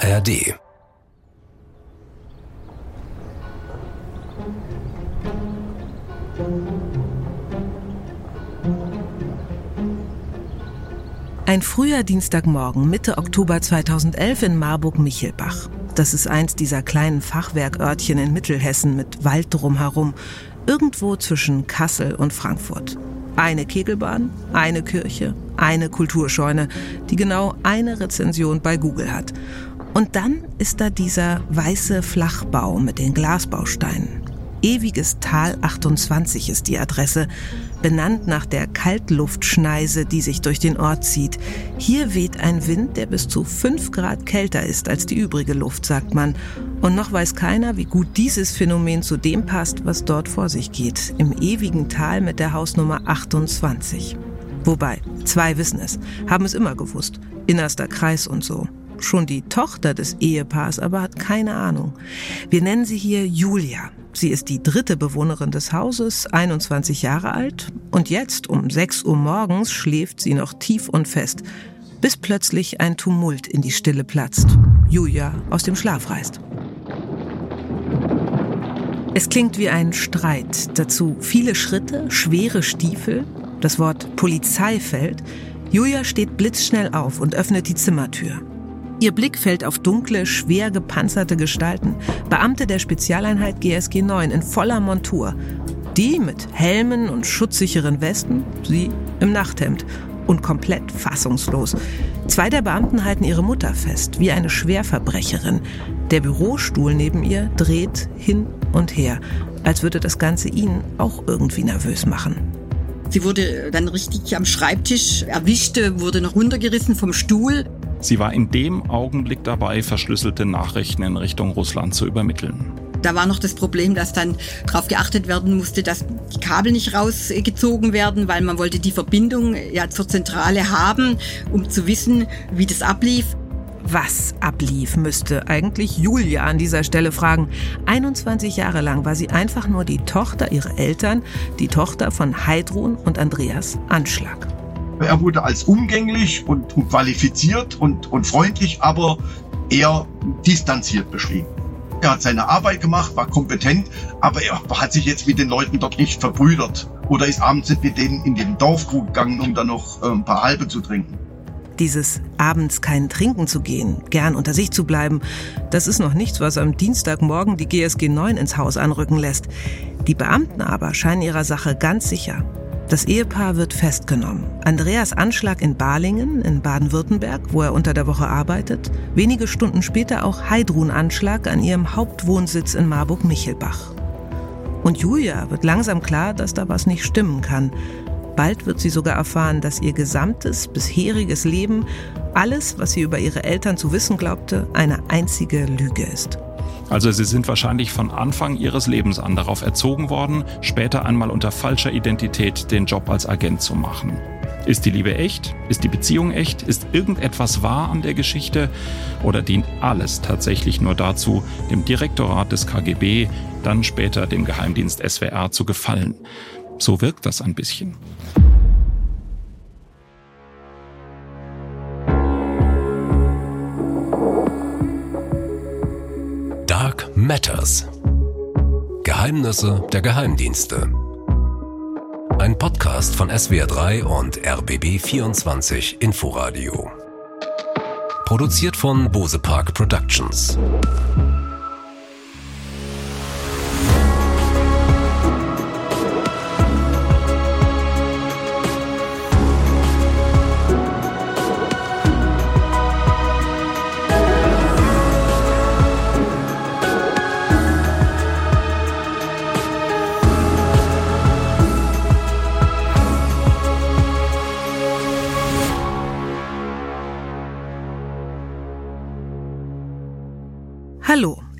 ARD Ein früher Dienstagmorgen, Mitte Oktober 2011 in Marburg-Michelbach. Das ist eins dieser kleinen Fachwerkörtchen in Mittelhessen mit Wald drumherum, irgendwo zwischen Kassel und Frankfurt. Eine Kegelbahn, eine Kirche, eine Kulturscheune, die genau eine Rezension bei Google hat. Und dann ist da dieser weiße Flachbau mit den Glasbausteinen. Ewiges Tal 28 ist die Adresse, benannt nach der Kaltluftschneise, die sich durch den Ort zieht. Hier weht ein Wind, der bis zu 5 Grad kälter ist als die übrige Luft, sagt man. Und noch weiß keiner, wie gut dieses Phänomen zu dem passt, was dort vor sich geht, im ewigen Tal mit der Hausnummer 28. Wobei, zwei wissen es, haben es immer gewusst, innerster Kreis und so. Schon die Tochter des Ehepaars aber hat keine Ahnung. Wir nennen sie hier Julia. Sie ist die dritte Bewohnerin des Hauses, 21 Jahre alt. Und jetzt um 6 Uhr morgens schläft sie noch tief und fest, bis plötzlich ein Tumult in die Stille platzt. Julia aus dem Schlaf reißt. Es klingt wie ein Streit. Dazu viele Schritte, schwere Stiefel. Das Wort Polizei fällt. Julia steht blitzschnell auf und öffnet die Zimmertür. Ihr Blick fällt auf dunkle, schwer gepanzerte Gestalten, Beamte der Spezialeinheit GSG 9 in voller Montur. Die mit Helmen und schutzsicheren Westen, sie im Nachthemd und komplett fassungslos. Zwei der Beamten halten ihre Mutter fest, wie eine Schwerverbrecherin. Der Bürostuhl neben ihr dreht hin und her, als würde das Ganze ihn auch irgendwie nervös machen. Sie wurde dann richtig am Schreibtisch erwischt, wurde noch runtergerissen vom Stuhl. Sie war in dem Augenblick dabei, verschlüsselte Nachrichten in Richtung Russland zu übermitteln. Da war noch das Problem, dass dann darauf geachtet werden musste, dass die Kabel nicht rausgezogen werden, weil man wollte die Verbindung ja zur Zentrale haben, um zu wissen, wie das ablief. Was ablief, müsste eigentlich Julia an dieser Stelle fragen. 21 Jahre lang war sie einfach nur die Tochter ihrer Eltern, die Tochter von Heidrun und Andreas Anschlag. Er wurde als umgänglich und, qualifiziert und, und freundlich, aber eher distanziert beschrieben. Er hat seine Arbeit gemacht, war kompetent, aber er hat sich jetzt mit den Leuten dort nicht verbrüdert oder ist abends mit denen in den Dorfkrug gegangen, um dann noch äh, ein paar Halbe zu trinken. Dieses abends kein Trinken zu gehen, gern unter sich zu bleiben, das ist noch nichts, was am Dienstagmorgen die GSG 9 ins Haus anrücken lässt. Die Beamten aber scheinen ihrer Sache ganz sicher. Das Ehepaar wird festgenommen. Andreas Anschlag in Balingen in Baden-Württemberg, wo er unter der Woche arbeitet. Wenige Stunden später auch Heidrun Anschlag an ihrem Hauptwohnsitz in Marburg-Michelbach. Und Julia wird langsam klar, dass da was nicht stimmen kann. Bald wird sie sogar erfahren, dass ihr gesamtes bisheriges Leben, alles, was sie über ihre Eltern zu wissen glaubte, eine einzige Lüge ist. Also sie sind wahrscheinlich von Anfang ihres Lebens an darauf erzogen worden, später einmal unter falscher Identität den Job als Agent zu machen. Ist die Liebe echt? Ist die Beziehung echt? Ist irgendetwas wahr an der Geschichte? Oder dient alles tatsächlich nur dazu, dem Direktorat des KGB, dann später dem Geheimdienst SWR zu gefallen? So wirkt das ein bisschen. Matters. Geheimnisse der Geheimdienste. Ein Podcast von SWR3 und RBB24 Inforadio. Produziert von Bose Park Productions.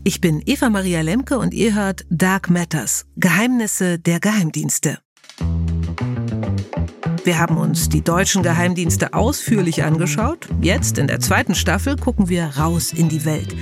Ich bin Eva Maria Lemke und ihr hört Dark Matters, Geheimnisse der Geheimdienste. Wir haben uns die deutschen Geheimdienste ausführlich angeschaut. Jetzt in der zweiten Staffel gucken wir raus in die Welt.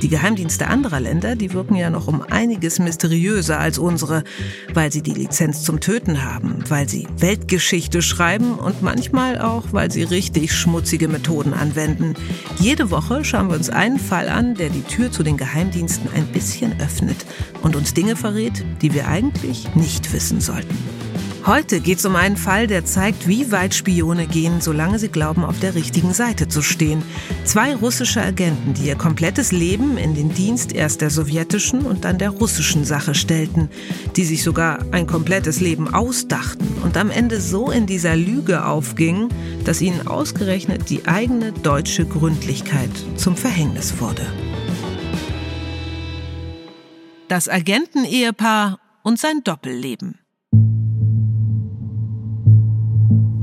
Die Geheimdienste anderer Länder, die wirken ja noch um einiges mysteriöser als unsere, weil sie die Lizenz zum Töten haben, weil sie Weltgeschichte schreiben und manchmal auch, weil sie richtig schmutzige Methoden anwenden. Jede Woche schauen wir uns einen Fall an, der die Tür zu den Geheimdiensten ein bisschen öffnet und uns Dinge verrät, die wir eigentlich nicht wissen sollten. Heute geht es um einen Fall, der zeigt, wie weit Spione gehen, solange sie glauben, auf der richtigen Seite zu stehen. Zwei russische Agenten, die ihr komplettes Leben in den Dienst erst der sowjetischen und dann der russischen Sache stellten, die sich sogar ein komplettes Leben ausdachten und am Ende so in dieser Lüge aufgingen, dass ihnen ausgerechnet die eigene deutsche Gründlichkeit zum Verhängnis wurde. Das Agentenehepaar und sein Doppelleben.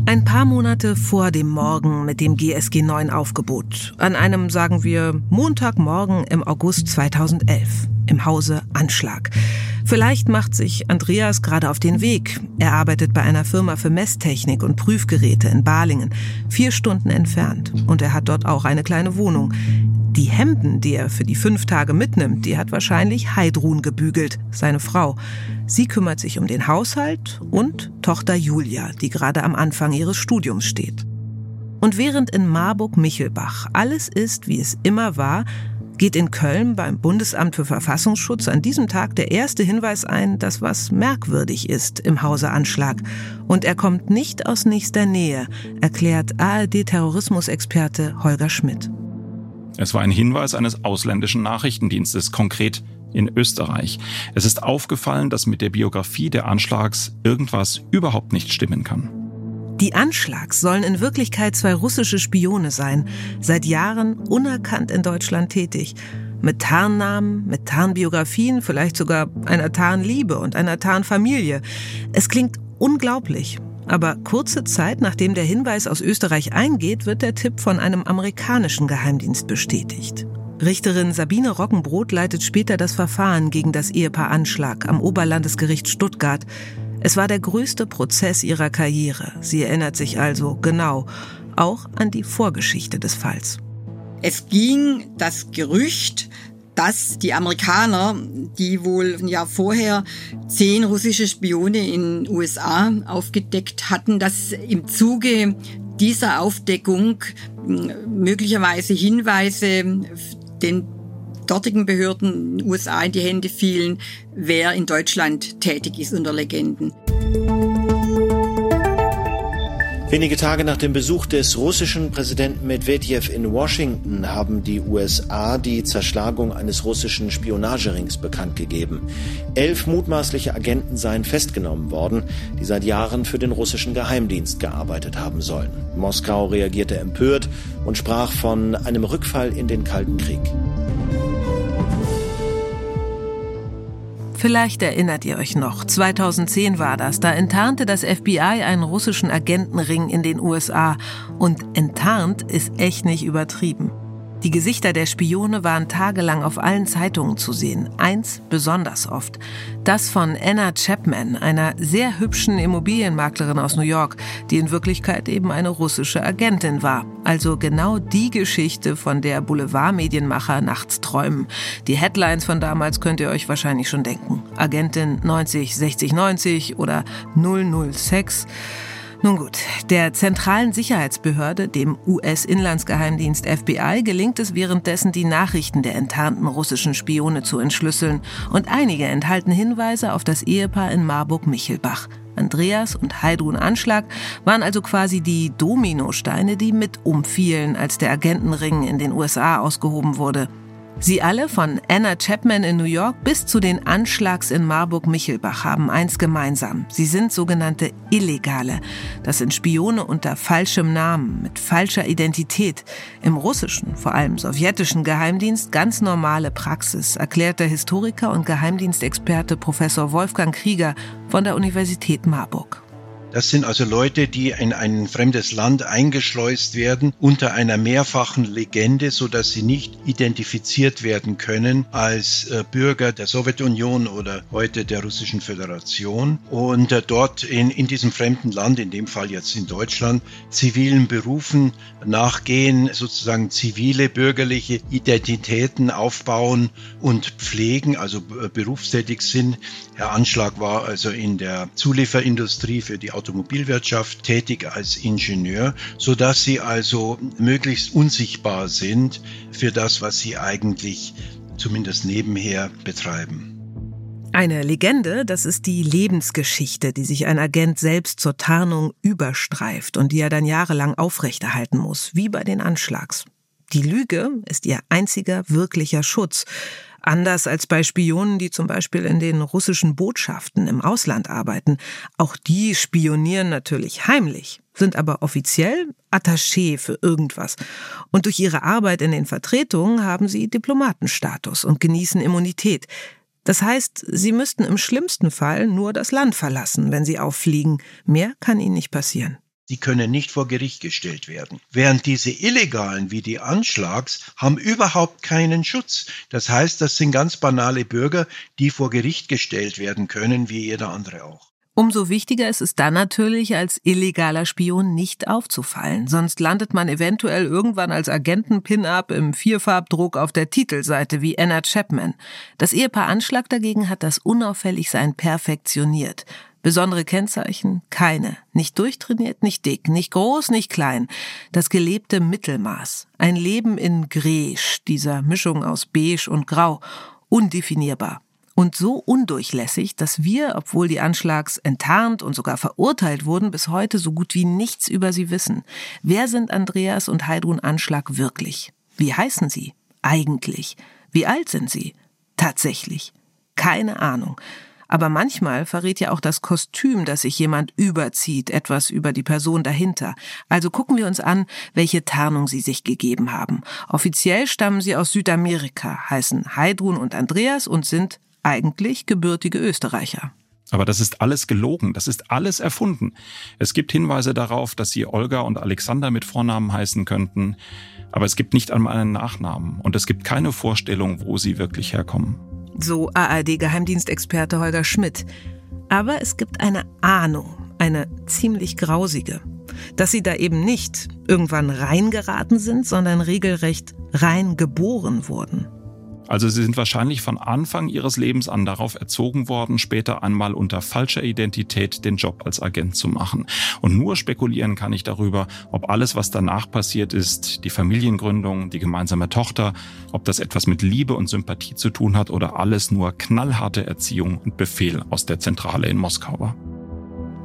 Ein paar Monate vor dem Morgen mit dem GSG 9 Aufgebot, an einem, sagen wir, Montagmorgen im August 2011, im Hause Anschlag. Vielleicht macht sich Andreas gerade auf den Weg. Er arbeitet bei einer Firma für Messtechnik und Prüfgeräte in Balingen, vier Stunden entfernt. Und er hat dort auch eine kleine Wohnung. Die Hemden, die er für die fünf Tage mitnimmt, die hat wahrscheinlich Heidrun gebügelt, seine Frau. Sie kümmert sich um den Haushalt und Tochter Julia, die gerade am Anfang ihres Studiums steht. Und während in Marburg-Michelbach alles ist, wie es immer war, geht in Köln beim Bundesamt für Verfassungsschutz an diesem Tag der erste Hinweis ein, dass was merkwürdig ist im Hause Anschlag. Und er kommt nicht aus nächster Nähe, erklärt ARD-Terrorismusexperte Holger Schmidt. Es war ein Hinweis eines ausländischen Nachrichtendienstes, konkret in Österreich. Es ist aufgefallen, dass mit der Biografie der Anschlags irgendwas überhaupt nicht stimmen kann. Die Anschlags sollen in Wirklichkeit zwei russische Spione sein, seit Jahren unerkannt in Deutschland tätig. Mit Tarnnamen, mit Tarnbiografien, vielleicht sogar einer Tarnliebe und einer Tarnfamilie. Es klingt unglaublich, aber kurze Zeit nachdem der Hinweis aus Österreich eingeht, wird der Tipp von einem amerikanischen Geheimdienst bestätigt. Richterin Sabine Rockenbrot leitet später das Verfahren gegen das Ehepaar Anschlag am Oberlandesgericht Stuttgart. Es war der größte Prozess ihrer Karriere. Sie erinnert sich also genau auch an die Vorgeschichte des Falls. Es ging das Gerücht, dass die Amerikaner, die wohl ein Jahr vorher zehn russische Spione in den USA aufgedeckt hatten, dass im Zuge dieser Aufdeckung möglicherweise Hinweise den dortigen Behörden in den USA in die Hände fielen, wer in Deutschland tätig ist unter Legenden. Wenige Tage nach dem Besuch des russischen Präsidenten Medvedev in Washington haben die USA die Zerschlagung eines russischen Spionagerings bekannt gegeben. Elf mutmaßliche Agenten seien festgenommen worden, die seit Jahren für den russischen Geheimdienst gearbeitet haben sollen. Moskau reagierte empört und sprach von einem Rückfall in den Kalten Krieg. Vielleicht erinnert ihr euch noch, 2010 war das, da enttarnte das FBI einen russischen Agentenring in den USA. Und enttarnt ist echt nicht übertrieben. Die Gesichter der Spione waren tagelang auf allen Zeitungen zu sehen. Eins besonders oft. Das von Anna Chapman, einer sehr hübschen Immobilienmaklerin aus New York, die in Wirklichkeit eben eine russische Agentin war. Also genau die Geschichte, von der Boulevardmedienmacher nachts träumen. Die Headlines von damals könnt ihr euch wahrscheinlich schon denken. Agentin 90 60 90 oder 006. Nun gut, der zentralen Sicherheitsbehörde, dem US-Inlandsgeheimdienst FBI, gelingt es währenddessen, die Nachrichten der enttarnten russischen Spione zu entschlüsseln. Und einige enthalten Hinweise auf das Ehepaar in Marburg-Michelbach. Andreas und Heidrun Anschlag waren also quasi die Dominosteine, die mit umfielen, als der Agentenring in den USA ausgehoben wurde. Sie alle, von Anna Chapman in New York bis zu den Anschlags in Marburg-Michelbach, haben eins gemeinsam. Sie sind sogenannte Illegale. Das sind Spione unter falschem Namen, mit falscher Identität. Im russischen, vor allem sowjetischen Geheimdienst ganz normale Praxis, erklärt der Historiker und Geheimdienstexperte Professor Wolfgang Krieger von der Universität Marburg. Das sind also Leute, die in ein fremdes Land eingeschleust werden unter einer mehrfachen Legende, so dass sie nicht identifiziert werden können als äh, Bürger der Sowjetunion oder heute der Russischen Föderation und äh, dort in, in diesem fremden Land, in dem Fall jetzt in Deutschland, zivilen Berufen nachgehen, sozusagen zivile bürgerliche Identitäten aufbauen und pflegen, also äh, berufstätig sind. Herr Anschlag war also in der Zulieferindustrie für die Automobilwirtschaft tätig als Ingenieur, so dass sie also möglichst unsichtbar sind für das, was sie eigentlich zumindest nebenher betreiben. Eine Legende, das ist die Lebensgeschichte, die sich ein Agent selbst zur Tarnung überstreift und die er dann jahrelang aufrechterhalten muss, wie bei den Anschlags. Die Lüge ist ihr einziger wirklicher Schutz. Anders als bei Spionen, die zum Beispiel in den russischen Botschaften im Ausland arbeiten. Auch die spionieren natürlich heimlich, sind aber offiziell Attaché für irgendwas. Und durch ihre Arbeit in den Vertretungen haben sie Diplomatenstatus und genießen Immunität. Das heißt, sie müssten im schlimmsten Fall nur das Land verlassen, wenn sie auffliegen. Mehr kann ihnen nicht passieren. Sie können nicht vor Gericht gestellt werden. Während diese Illegalen wie die Anschlags haben überhaupt keinen Schutz. Das heißt, das sind ganz banale Bürger, die vor Gericht gestellt werden können, wie jeder andere auch. Umso wichtiger ist es dann natürlich, als illegaler Spion nicht aufzufallen. Sonst landet man eventuell irgendwann als Agenten-Pin-Up im Vierfarbdruck auf der Titelseite wie Anna Chapman. Das Ehepaar Anschlag dagegen hat das unauffällig sein perfektioniert. Besondere Kennzeichen? Keine. Nicht durchtrainiert, nicht dick, nicht groß, nicht klein. Das gelebte Mittelmaß. Ein Leben in Gräsch, dieser Mischung aus beige und grau. Undefinierbar. Und so undurchlässig, dass wir, obwohl die Anschlags enttarnt und sogar verurteilt wurden, bis heute so gut wie nichts über sie wissen. Wer sind Andreas und Heidrun Anschlag wirklich? Wie heißen sie? Eigentlich. Wie alt sind sie? Tatsächlich. Keine Ahnung. Aber manchmal verrät ja auch das Kostüm, das sich jemand überzieht, etwas über die Person dahinter. Also gucken wir uns an, welche Tarnung sie sich gegeben haben. Offiziell stammen sie aus Südamerika, heißen Heidrun und Andreas und sind eigentlich gebürtige Österreicher. Aber das ist alles gelogen, das ist alles erfunden. Es gibt Hinweise darauf, dass sie Olga und Alexander mit Vornamen heißen könnten, aber es gibt nicht einmal einen Nachnamen und es gibt keine Vorstellung, wo sie wirklich herkommen so ARD-Geheimdienstexperte Holger Schmidt. Aber es gibt eine Ahnung, eine ziemlich grausige, dass sie da eben nicht irgendwann reingeraten sind, sondern regelrecht reingeboren wurden. Also sie sind wahrscheinlich von Anfang ihres Lebens an darauf erzogen worden, später einmal unter falscher Identität den Job als Agent zu machen. Und nur spekulieren kann ich darüber, ob alles, was danach passiert ist, die Familiengründung, die gemeinsame Tochter, ob das etwas mit Liebe und Sympathie zu tun hat oder alles nur knallharte Erziehung und Befehl aus der Zentrale in Moskau war.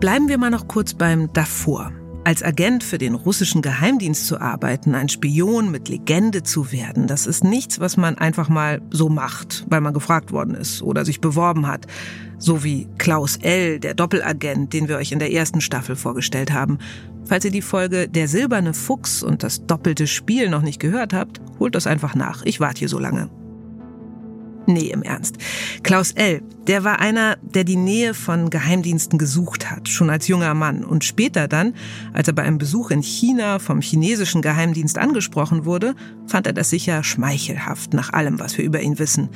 Bleiben wir mal noch kurz beim davor. Als Agent für den russischen Geheimdienst zu arbeiten, ein Spion mit Legende zu werden, das ist nichts, was man einfach mal so macht, weil man gefragt worden ist oder sich beworben hat. So wie Klaus L., der Doppelagent, den wir euch in der ersten Staffel vorgestellt haben. Falls ihr die Folge Der silberne Fuchs und das doppelte Spiel noch nicht gehört habt, holt das einfach nach. Ich warte hier so lange. Nee, im Ernst. Klaus L., der war einer, der die Nähe von Geheimdiensten gesucht hat, schon als junger Mann. Und später dann, als er bei einem Besuch in China vom chinesischen Geheimdienst angesprochen wurde, fand er das sicher schmeichelhaft nach allem, was wir über ihn wissen.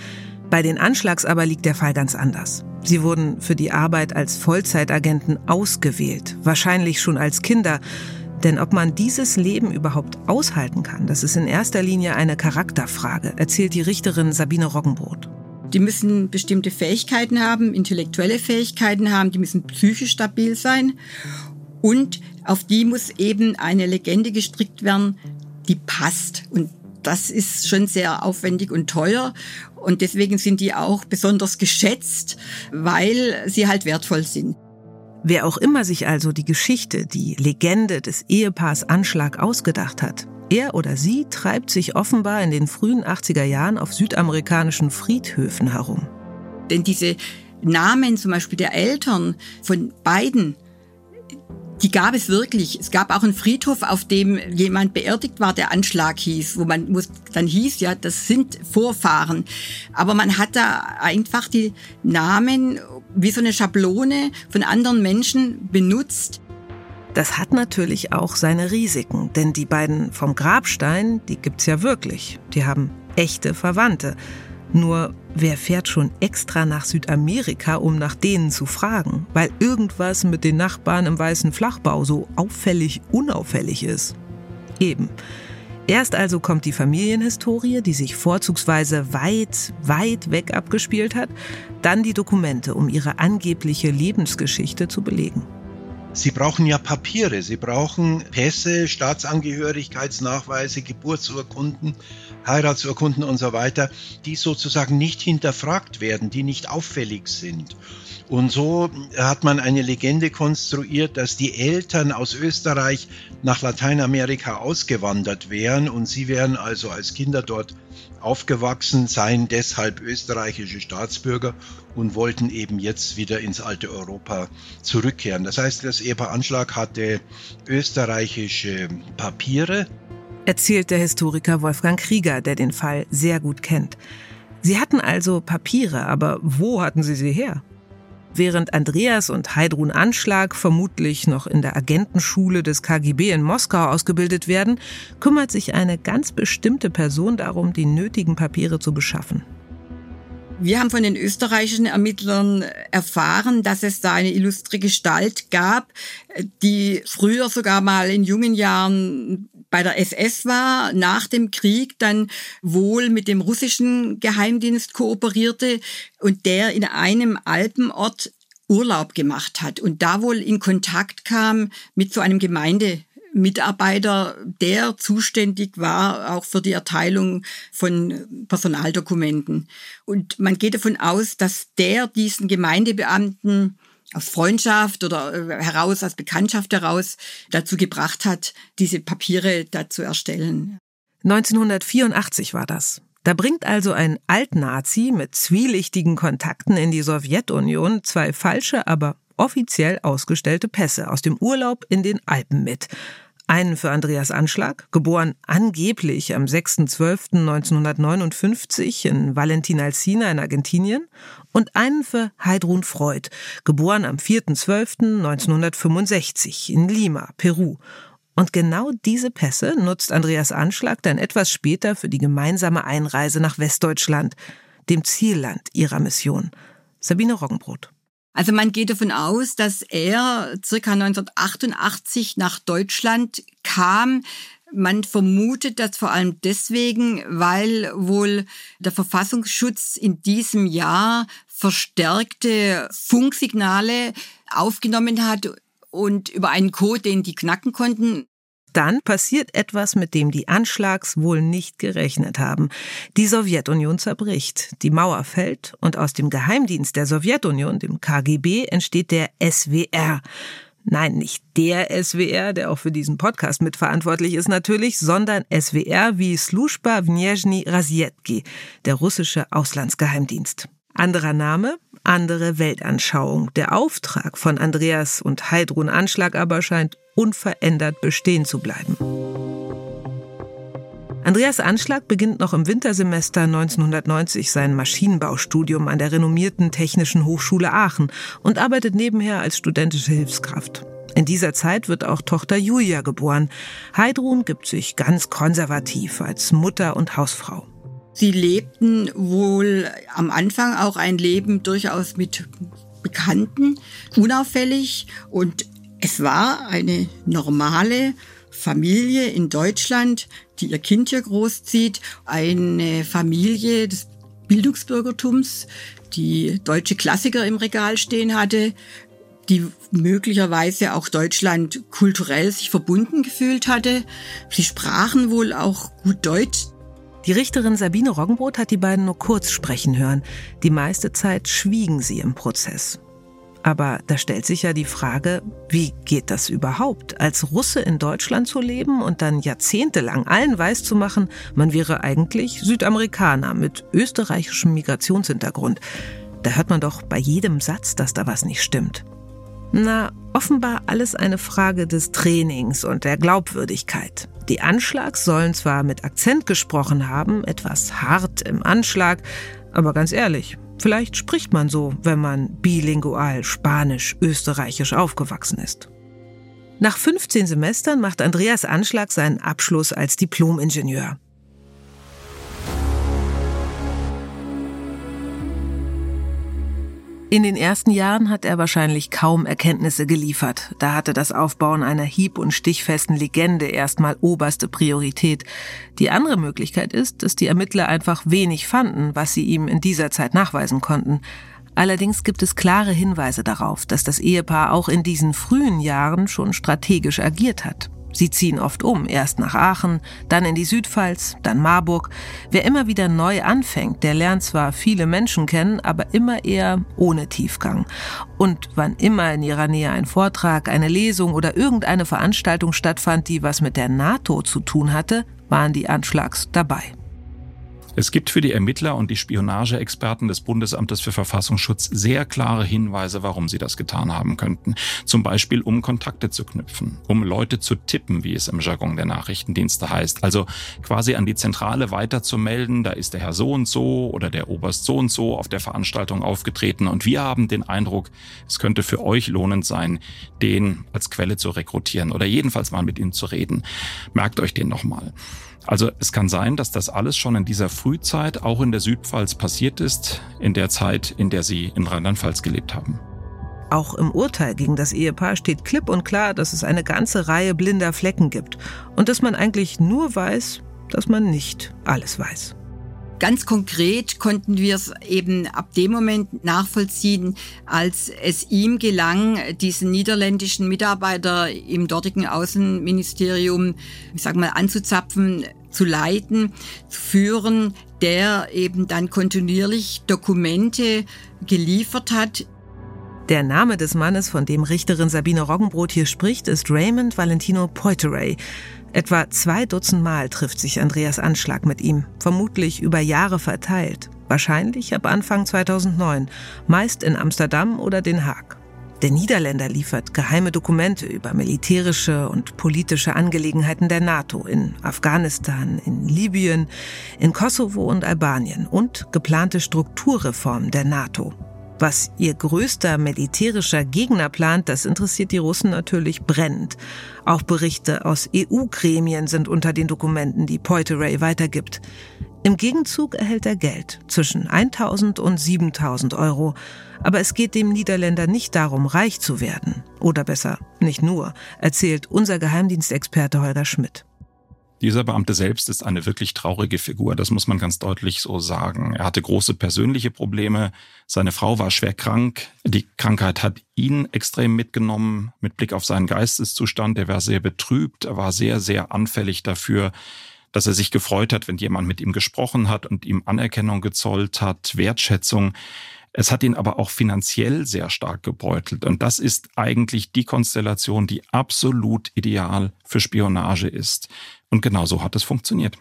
Bei den Anschlags aber liegt der Fall ganz anders. Sie wurden für die Arbeit als Vollzeitagenten ausgewählt, wahrscheinlich schon als Kinder, denn ob man dieses Leben überhaupt aushalten kann, das ist in erster Linie eine Charakterfrage, erzählt die Richterin Sabine Roggenbrot. Die müssen bestimmte Fähigkeiten haben, intellektuelle Fähigkeiten haben, die müssen psychisch stabil sein und auf die muss eben eine Legende gestrickt werden, die passt. Und das ist schon sehr aufwendig und teuer. Und deswegen sind die auch besonders geschätzt, weil sie halt wertvoll sind. Wer auch immer sich also die Geschichte, die Legende des Ehepaars Anschlag ausgedacht hat, er oder sie treibt sich offenbar in den frühen 80er Jahren auf südamerikanischen Friedhöfen herum. Denn diese Namen zum Beispiel der Eltern von beiden, Die gab es wirklich. Es gab auch einen Friedhof, auf dem jemand beerdigt war, der Anschlag hieß, wo man muss, dann hieß, ja, das sind Vorfahren. Aber man hat da einfach die Namen wie so eine Schablone von anderen Menschen benutzt. Das hat natürlich auch seine Risiken, denn die beiden vom Grabstein, die gibt's ja wirklich. Die haben echte Verwandte. Nur wer fährt schon extra nach Südamerika, um nach denen zu fragen, weil irgendwas mit den Nachbarn im weißen Flachbau so auffällig unauffällig ist? Eben. Erst also kommt die Familienhistorie, die sich vorzugsweise weit, weit weg abgespielt hat, dann die Dokumente, um ihre angebliche Lebensgeschichte zu belegen. Sie brauchen ja Papiere, Sie brauchen Pässe, Staatsangehörigkeitsnachweise, Geburtsurkunden, Heiratsurkunden und so weiter, die sozusagen nicht hinterfragt werden, die nicht auffällig sind. Und so hat man eine Legende konstruiert, dass die Eltern aus Österreich nach Lateinamerika ausgewandert wären und sie wären also als Kinder dort aufgewachsen, seien deshalb österreichische Staatsbürger und wollten eben jetzt wieder ins alte Europa zurückkehren. Das heißt, das Ehepaar Anschlag hatte österreichische Papiere. Erzählt der Historiker Wolfgang Krieger, der den Fall sehr gut kennt. Sie hatten also Papiere, aber wo hatten sie sie her? Während Andreas und Heidrun Anschlag vermutlich noch in der Agentenschule des KGB in Moskau ausgebildet werden, kümmert sich eine ganz bestimmte Person darum, die nötigen Papiere zu beschaffen. Wir haben von den österreichischen Ermittlern erfahren, dass es da eine illustre Gestalt gab, die früher sogar mal in jungen Jahren bei der SS war, nach dem Krieg dann wohl mit dem russischen Geheimdienst kooperierte und der in einem Alpenort Urlaub gemacht hat und da wohl in Kontakt kam mit so einem Gemeinde Mitarbeiter, der zuständig war auch für die Erteilung von Personaldokumenten. Und man geht davon aus, dass der diesen Gemeindebeamten aus Freundschaft oder äh, heraus, aus Bekanntschaft heraus dazu gebracht hat, diese Papiere da zu erstellen. 1984 war das. Da bringt also ein Altnazi mit zwielichtigen Kontakten in die Sowjetunion zwei falsche, aber offiziell ausgestellte Pässe aus dem Urlaub in den Alpen mit. Einen für Andreas Anschlag, geboren angeblich am 6.12.1959 in Valentin Alcina in Argentinien, und einen für Heidrun Freud, geboren am 4.12.1965 in Lima, Peru. Und genau diese Pässe nutzt Andreas Anschlag dann etwas später für die gemeinsame Einreise nach Westdeutschland, dem Zielland ihrer Mission. Sabine Roggenbrot. Also man geht davon aus, dass er circa 1988 nach Deutschland kam. Man vermutet das vor allem deswegen, weil wohl der Verfassungsschutz in diesem Jahr verstärkte Funksignale aufgenommen hat und über einen Code, den die knacken konnten, dann passiert etwas, mit dem die Anschlags wohl nicht gerechnet haben. Die Sowjetunion zerbricht, die Mauer fällt und aus dem Geheimdienst der Sowjetunion, dem KGB, entsteht der SWR. Nein, nicht der SWR, der auch für diesen Podcast mitverantwortlich ist natürlich, sondern SWR wie Služba Vnezhny Razjedki, der russische Auslandsgeheimdienst. Anderer Name, andere Weltanschauung. Der Auftrag von Andreas und Heidrun Anschlag aber scheint unverändert bestehen zu bleiben. Andreas Anschlag beginnt noch im Wintersemester 1990 sein Maschinenbaustudium an der renommierten Technischen Hochschule Aachen und arbeitet nebenher als studentische Hilfskraft. In dieser Zeit wird auch Tochter Julia geboren. Heidrun gibt sich ganz konservativ als Mutter und Hausfrau. Sie lebten wohl am Anfang auch ein Leben durchaus mit Bekannten, unauffällig und es war eine normale Familie in Deutschland, die ihr Kind hier großzieht, eine Familie des Bildungsbürgertums, die deutsche Klassiker im Regal stehen hatte, die möglicherweise auch Deutschland kulturell sich verbunden gefühlt hatte. Sie sprachen wohl auch gut Deutsch. Die Richterin Sabine Roggenbrot hat die beiden nur kurz sprechen hören. Die meiste Zeit schwiegen sie im Prozess. Aber da stellt sich ja die Frage, wie geht das überhaupt, als Russe in Deutschland zu leben und dann jahrzehntelang allen weiß zu machen, man wäre eigentlich Südamerikaner mit österreichischem Migrationshintergrund. Da hört man doch bei jedem Satz, dass da was nicht stimmt. Na, offenbar alles eine Frage des Trainings und der Glaubwürdigkeit. Die Anschlags sollen zwar mit Akzent gesprochen haben, etwas hart im Anschlag, aber ganz ehrlich, vielleicht spricht man so, wenn man bilingual spanisch-österreichisch aufgewachsen ist. Nach 15 Semestern macht Andreas Anschlag seinen Abschluss als Diplomingenieur. In den ersten Jahren hat er wahrscheinlich kaum Erkenntnisse geliefert. Da hatte das Aufbauen einer hieb- und stichfesten Legende erstmal oberste Priorität. Die andere Möglichkeit ist, dass die Ermittler einfach wenig fanden, was sie ihm in dieser Zeit nachweisen konnten. Allerdings gibt es klare Hinweise darauf, dass das Ehepaar auch in diesen frühen Jahren schon strategisch agiert hat. Sie ziehen oft um, erst nach Aachen, dann in die Südpfalz, dann Marburg. Wer immer wieder neu anfängt, der lernt zwar viele Menschen kennen, aber immer eher ohne Tiefgang. Und wann immer in ihrer Nähe ein Vortrag, eine Lesung oder irgendeine Veranstaltung stattfand, die was mit der NATO zu tun hatte, waren die Anschlags dabei. Es gibt für die Ermittler und die Spionageexperten des Bundesamtes für Verfassungsschutz sehr klare Hinweise, warum sie das getan haben könnten. Zum Beispiel, um Kontakte zu knüpfen, um Leute zu tippen, wie es im Jargon der Nachrichtendienste heißt. Also quasi an die Zentrale weiterzumelden, da ist der Herr so und so oder der Oberst so und so auf der Veranstaltung aufgetreten und wir haben den Eindruck, es könnte für euch lohnend sein, den als Quelle zu rekrutieren oder jedenfalls mal mit ihm zu reden. Merkt euch den nochmal. Also es kann sein, dass das alles schon in dieser Frühzeit auch in der Südpfalz passiert ist, in der Zeit, in der Sie in Rheinland-Pfalz gelebt haben. Auch im Urteil gegen das Ehepaar steht klipp und klar, dass es eine ganze Reihe blinder Flecken gibt und dass man eigentlich nur weiß, dass man nicht alles weiß. Ganz konkret konnten wir es eben ab dem Moment nachvollziehen, als es ihm gelang, diesen niederländischen Mitarbeiter im dortigen Außenministerium, ich sag mal, anzuzapfen, zu leiten, zu führen, der eben dann kontinuierlich Dokumente geliefert hat, der Name des Mannes, von dem Richterin Sabine Roggenbrot hier spricht, ist Raymond Valentino Poiteray. Etwa zwei Dutzend Mal trifft sich Andreas Anschlag mit ihm, vermutlich über Jahre verteilt. Wahrscheinlich ab Anfang 2009, meist in Amsterdam oder Den Haag. Der Niederländer liefert geheime Dokumente über militärische und politische Angelegenheiten der NATO in Afghanistan, in Libyen, in Kosovo und Albanien und geplante Strukturreformen der NATO. Was ihr größter militärischer Gegner plant, das interessiert die Russen natürlich brennend. Auch Berichte aus EU-Gremien sind unter den Dokumenten, die Poiteray weitergibt. Im Gegenzug erhält er Geld zwischen 1000 und 7000 Euro. Aber es geht dem Niederländer nicht darum, reich zu werden. Oder besser, nicht nur, erzählt unser Geheimdienstexperte Holger Schmidt. Dieser Beamte selbst ist eine wirklich traurige Figur, das muss man ganz deutlich so sagen. Er hatte große persönliche Probleme, seine Frau war schwer krank, die Krankheit hat ihn extrem mitgenommen mit Blick auf seinen Geisteszustand, er war sehr betrübt, er war sehr, sehr anfällig dafür, dass er sich gefreut hat, wenn jemand mit ihm gesprochen hat und ihm Anerkennung gezollt hat, Wertschätzung. Es hat ihn aber auch finanziell sehr stark gebeutelt. Und das ist eigentlich die Konstellation, die absolut ideal für Spionage ist. Und genau so hat es funktioniert.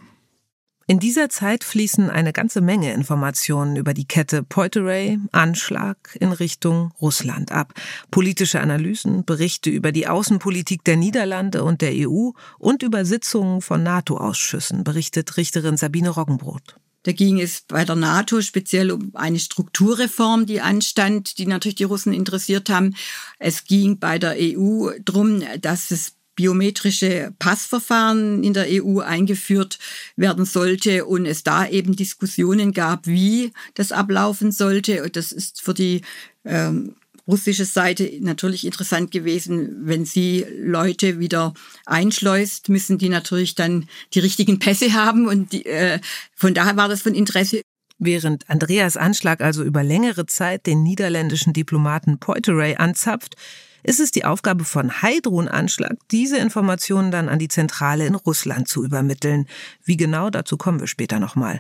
In dieser Zeit fließen eine ganze Menge Informationen über die Kette Poiteray, Anschlag in Richtung Russland ab. Politische Analysen, Berichte über die Außenpolitik der Niederlande und der EU und über Sitzungen von NATO-Ausschüssen, berichtet Richterin Sabine Roggenbrot. Da ging es bei der NATO speziell um eine Strukturreform, die anstand, die natürlich die Russen interessiert haben. Es ging bei der EU darum, dass es biometrische Passverfahren in der EU eingeführt werden sollte und es da eben Diskussionen gab, wie das ablaufen sollte. Das ist für die ähm, russische Seite natürlich interessant gewesen. Wenn sie Leute wieder einschleust, müssen die natürlich dann die richtigen Pässe haben und die, äh, von daher war das von Interesse. Während Andreas Anschlag also über längere Zeit den niederländischen Diplomaten Poiteray anzapft, ist es die Aufgabe von Heidrun Anschlag, diese Informationen dann an die Zentrale in Russland zu übermitteln. Wie genau, dazu kommen wir später nochmal.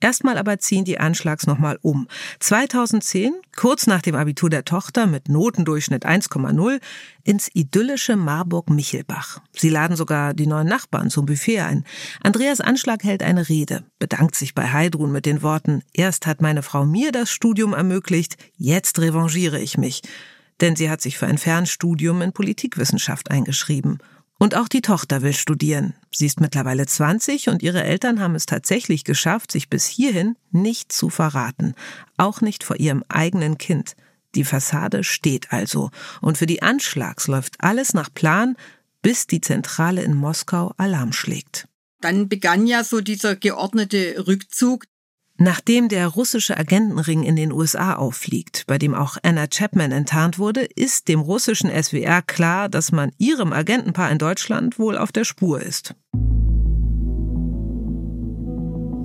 Erstmal aber ziehen die Anschlags nochmal um. 2010, kurz nach dem Abitur der Tochter mit Notendurchschnitt 1,0, ins idyllische Marburg-Michelbach. Sie laden sogar die neuen Nachbarn zum Buffet ein. Andreas Anschlag hält eine Rede, bedankt sich bei Heidrun mit den Worten, erst hat meine Frau mir das Studium ermöglicht, jetzt revanchiere ich mich. denn sie hat sich für ein Fernstudium in Politikwissenschaft eingeschrieben. Und auch die Tochter will studieren. Sie ist mittlerweile 20 und ihre Eltern haben es tatsächlich geschafft, sich bis hierhin nicht zu verraten. Auch nicht vor ihrem eigenen Kind. Die Fassade steht also. Und für die Anschlags läuft alles nach Plan, bis die Zentrale in Moskau Alarm schlägt. Dann begann ja so dieser geordnete Rückzug. Nachdem der russische Agentenring in den USA auffliegt, bei dem auch Anna Chapman enttarnt wurde, ist dem russischen SWR klar, dass man ihrem Agentenpaar in Deutschland wohl auf der Spur ist.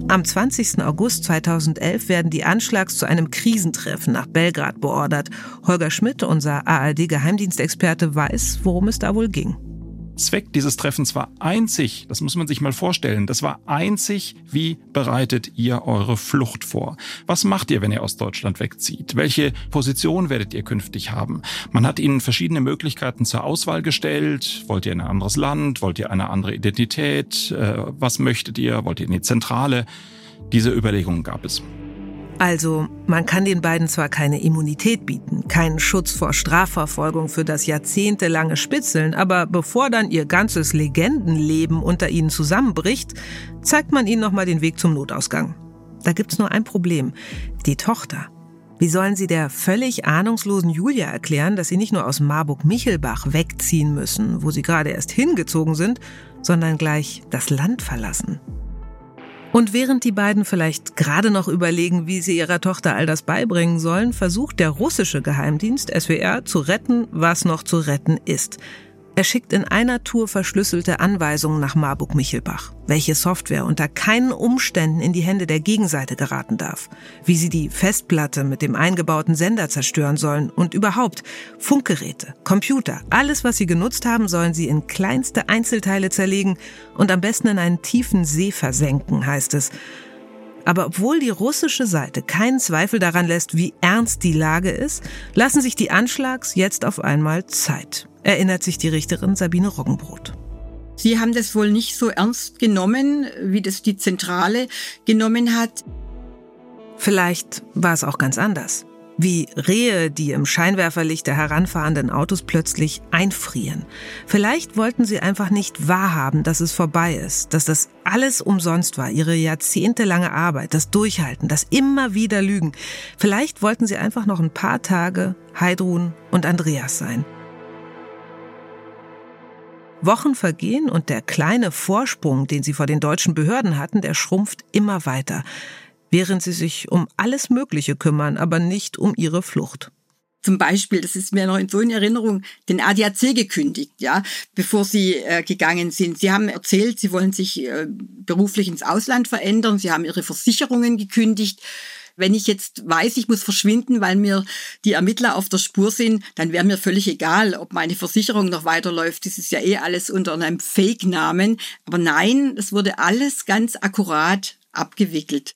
Am 20. August 2011 werden die Anschlags zu einem Krisentreffen nach Belgrad beordert. Holger Schmidt, unser ARD-Geheimdienstexperte, weiß, worum es da wohl ging. Zweck dieses Treffens war einzig, das muss man sich mal vorstellen, das war einzig, wie bereitet ihr eure Flucht vor? Was macht ihr, wenn ihr aus Deutschland wegzieht? Welche Position werdet ihr künftig haben? Man hat ihnen verschiedene Möglichkeiten zur Auswahl gestellt. Wollt ihr in ein anderes Land? Wollt ihr eine andere Identität? Äh, was möchtet ihr? Wollt ihr in die Zentrale? Diese Überlegungen gab es. Also, man kann den beiden zwar keine Immunität bieten, keinen Schutz vor Strafverfolgung für das jahrzehntelange Spitzeln, aber bevor dann ihr ganzes Legendenleben unter ihnen zusammenbricht, zeigt man ihnen nochmal den Weg zum Notausgang. Da gibt's nur ein Problem. Die Tochter. Wie sollen sie der völlig ahnungslosen Julia erklären, dass sie nicht nur aus Marburg-Michelbach wegziehen müssen, wo sie gerade erst hingezogen sind, sondern gleich das Land verlassen? Und während die beiden vielleicht gerade noch überlegen, wie sie ihrer Tochter all das beibringen sollen, versucht der russische Geheimdienst SWR zu retten, was noch zu retten ist. Er schickt in einer Tour verschlüsselte Anweisungen nach Marburg-Michelbach, welche Software unter keinen Umständen in die Hände der Gegenseite geraten darf, wie sie die Festplatte mit dem eingebauten Sender zerstören sollen und überhaupt Funkgeräte, Computer, alles, was sie genutzt haben, sollen sie in kleinste Einzelteile zerlegen und am besten in einen tiefen See versenken, heißt es. Aber obwohl die russische Seite keinen Zweifel daran lässt, wie ernst die Lage ist, lassen sich die Anschlags jetzt auf einmal Zeit erinnert sich die Richterin Sabine Roggenbrot. Sie haben das wohl nicht so ernst genommen, wie das die Zentrale genommen hat. Vielleicht war es auch ganz anders. Wie Rehe, die im Scheinwerferlicht der heranfahrenden Autos plötzlich einfrieren. Vielleicht wollten sie einfach nicht wahrhaben, dass es vorbei ist, dass das alles umsonst war, ihre jahrzehntelange Arbeit, das Durchhalten, das immer wieder Lügen. Vielleicht wollten sie einfach noch ein paar Tage Heidrun und Andreas sein. Wochen vergehen und der kleine Vorsprung, den sie vor den deutschen Behörden hatten, der schrumpft immer weiter, während sie sich um alles Mögliche kümmern, aber nicht um ihre Flucht. Zum Beispiel, das ist mir noch in so in Erinnerung, den ADAC gekündigt, ja, bevor sie äh, gegangen sind. Sie haben erzählt, sie wollen sich äh, beruflich ins Ausland verändern. Sie haben ihre Versicherungen gekündigt. Wenn ich jetzt weiß, ich muss verschwinden, weil mir die Ermittler auf der Spur sind, dann wäre mir völlig egal, ob meine Versicherung noch weiterläuft. Das ist ja eh alles unter einem Fake-Namen. Aber nein, es wurde alles ganz akkurat abgewickelt.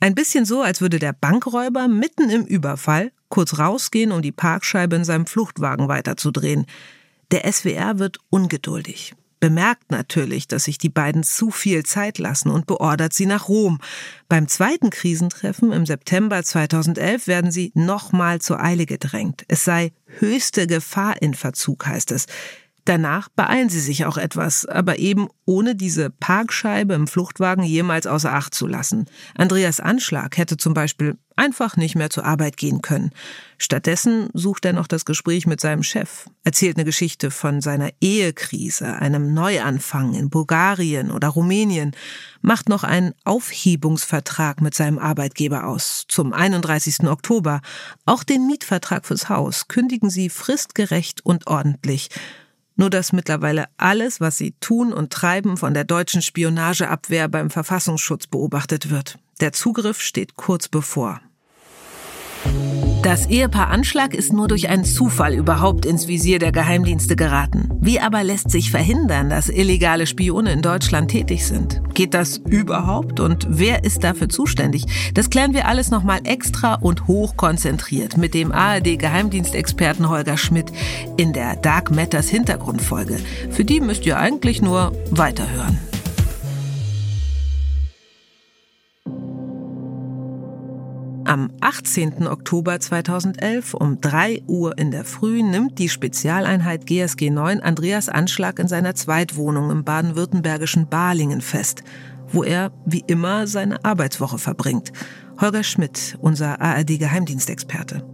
Ein bisschen so, als würde der Bankräuber mitten im Überfall kurz rausgehen, um die Parkscheibe in seinem Fluchtwagen weiterzudrehen. Der SWR wird ungeduldig bemerkt natürlich, dass sich die beiden zu viel Zeit lassen und beordert sie nach Rom. Beim zweiten Krisentreffen im September 2011 werden sie nochmal zur Eile gedrängt. Es sei höchste Gefahr in Verzug, heißt es. Danach beeilen sie sich auch etwas, aber eben ohne diese Parkscheibe im Fluchtwagen jemals außer Acht zu lassen. Andreas Anschlag hätte zum Beispiel einfach nicht mehr zur Arbeit gehen können. Stattdessen sucht er noch das Gespräch mit seinem Chef, erzählt eine Geschichte von seiner Ehekrise, einem Neuanfang in Bulgarien oder Rumänien, macht noch einen Aufhebungsvertrag mit seinem Arbeitgeber aus zum 31. Oktober. Auch den Mietvertrag fürs Haus kündigen sie fristgerecht und ordentlich. Nur dass mittlerweile alles, was sie tun und treiben, von der deutschen Spionageabwehr beim Verfassungsschutz beobachtet wird. Der Zugriff steht kurz bevor. Das Ehepaar Anschlag ist nur durch einen Zufall überhaupt ins Visier der Geheimdienste geraten. Wie aber lässt sich verhindern, dass illegale Spione in Deutschland tätig sind? Geht das überhaupt und wer ist dafür zuständig? Das klären wir alles nochmal extra und hoch konzentriert mit dem ARD-Geheimdienstexperten Holger Schmidt in der Dark Matters Hintergrundfolge. Für die müsst ihr eigentlich nur weiterhören. Am 18. Oktober 2011 um 3 Uhr in der Früh nimmt die Spezialeinheit GSG 9 Andreas Anschlag in seiner Zweitwohnung im baden-württembergischen Balingen fest, wo er wie immer seine Arbeitswoche verbringt. Holger Schmidt, unser ARD-Geheimdienstexperte.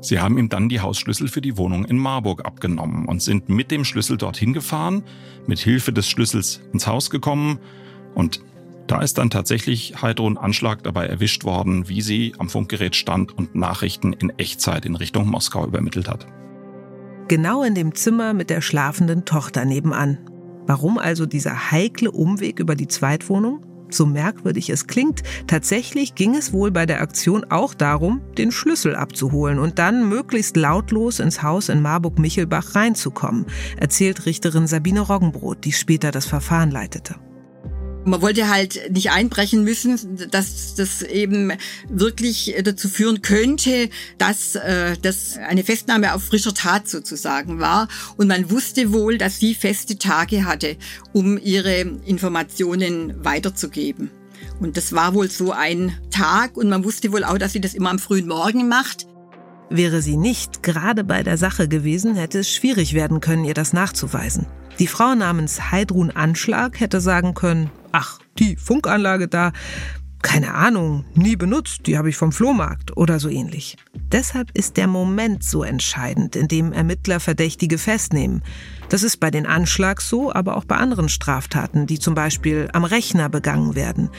Sie haben ihm dann die Hausschlüssel für die Wohnung in Marburg abgenommen und sind mit dem Schlüssel dorthin gefahren, mit Hilfe des Schlüssels ins Haus gekommen und da ist dann tatsächlich Heidrun Anschlag dabei erwischt worden, wie sie am Funkgerät stand und Nachrichten in Echtzeit in Richtung Moskau übermittelt hat. Genau in dem Zimmer mit der schlafenden Tochter nebenan. Warum also dieser heikle Umweg über die Zweitwohnung? So merkwürdig es klingt, tatsächlich ging es wohl bei der Aktion auch darum, den Schlüssel abzuholen und dann möglichst lautlos ins Haus in Marburg-Michelbach reinzukommen, erzählt Richterin Sabine Roggenbrot, die später das Verfahren leitete. Man wollte halt nicht einbrechen müssen, dass das eben wirklich dazu führen könnte, dass äh, das eine Festnahme auf frischer Tat sozusagen war. Und man wusste wohl, dass sie feste Tage hatte, um ihre Informationen weiterzugeben. Und das war wohl so ein Tag und man wusste wohl auch, dass sie das immer am frühen Morgen macht. Wäre sie nicht gerade bei der Sache gewesen, hätte es schwierig werden können, ihr das nachzuweisen. Die Frau namens Heidrun Anschlag hätte sagen können, ach, die Funkanlage da, keine Ahnung, nie benutzt, die habe ich vom Flohmarkt oder so ähnlich. Deshalb ist der Moment so entscheidend, in dem Ermittler Verdächtige festnehmen. Das ist bei den Anschlags so, aber auch bei anderen Straftaten, die zum Beispiel am Rechner begangen werden.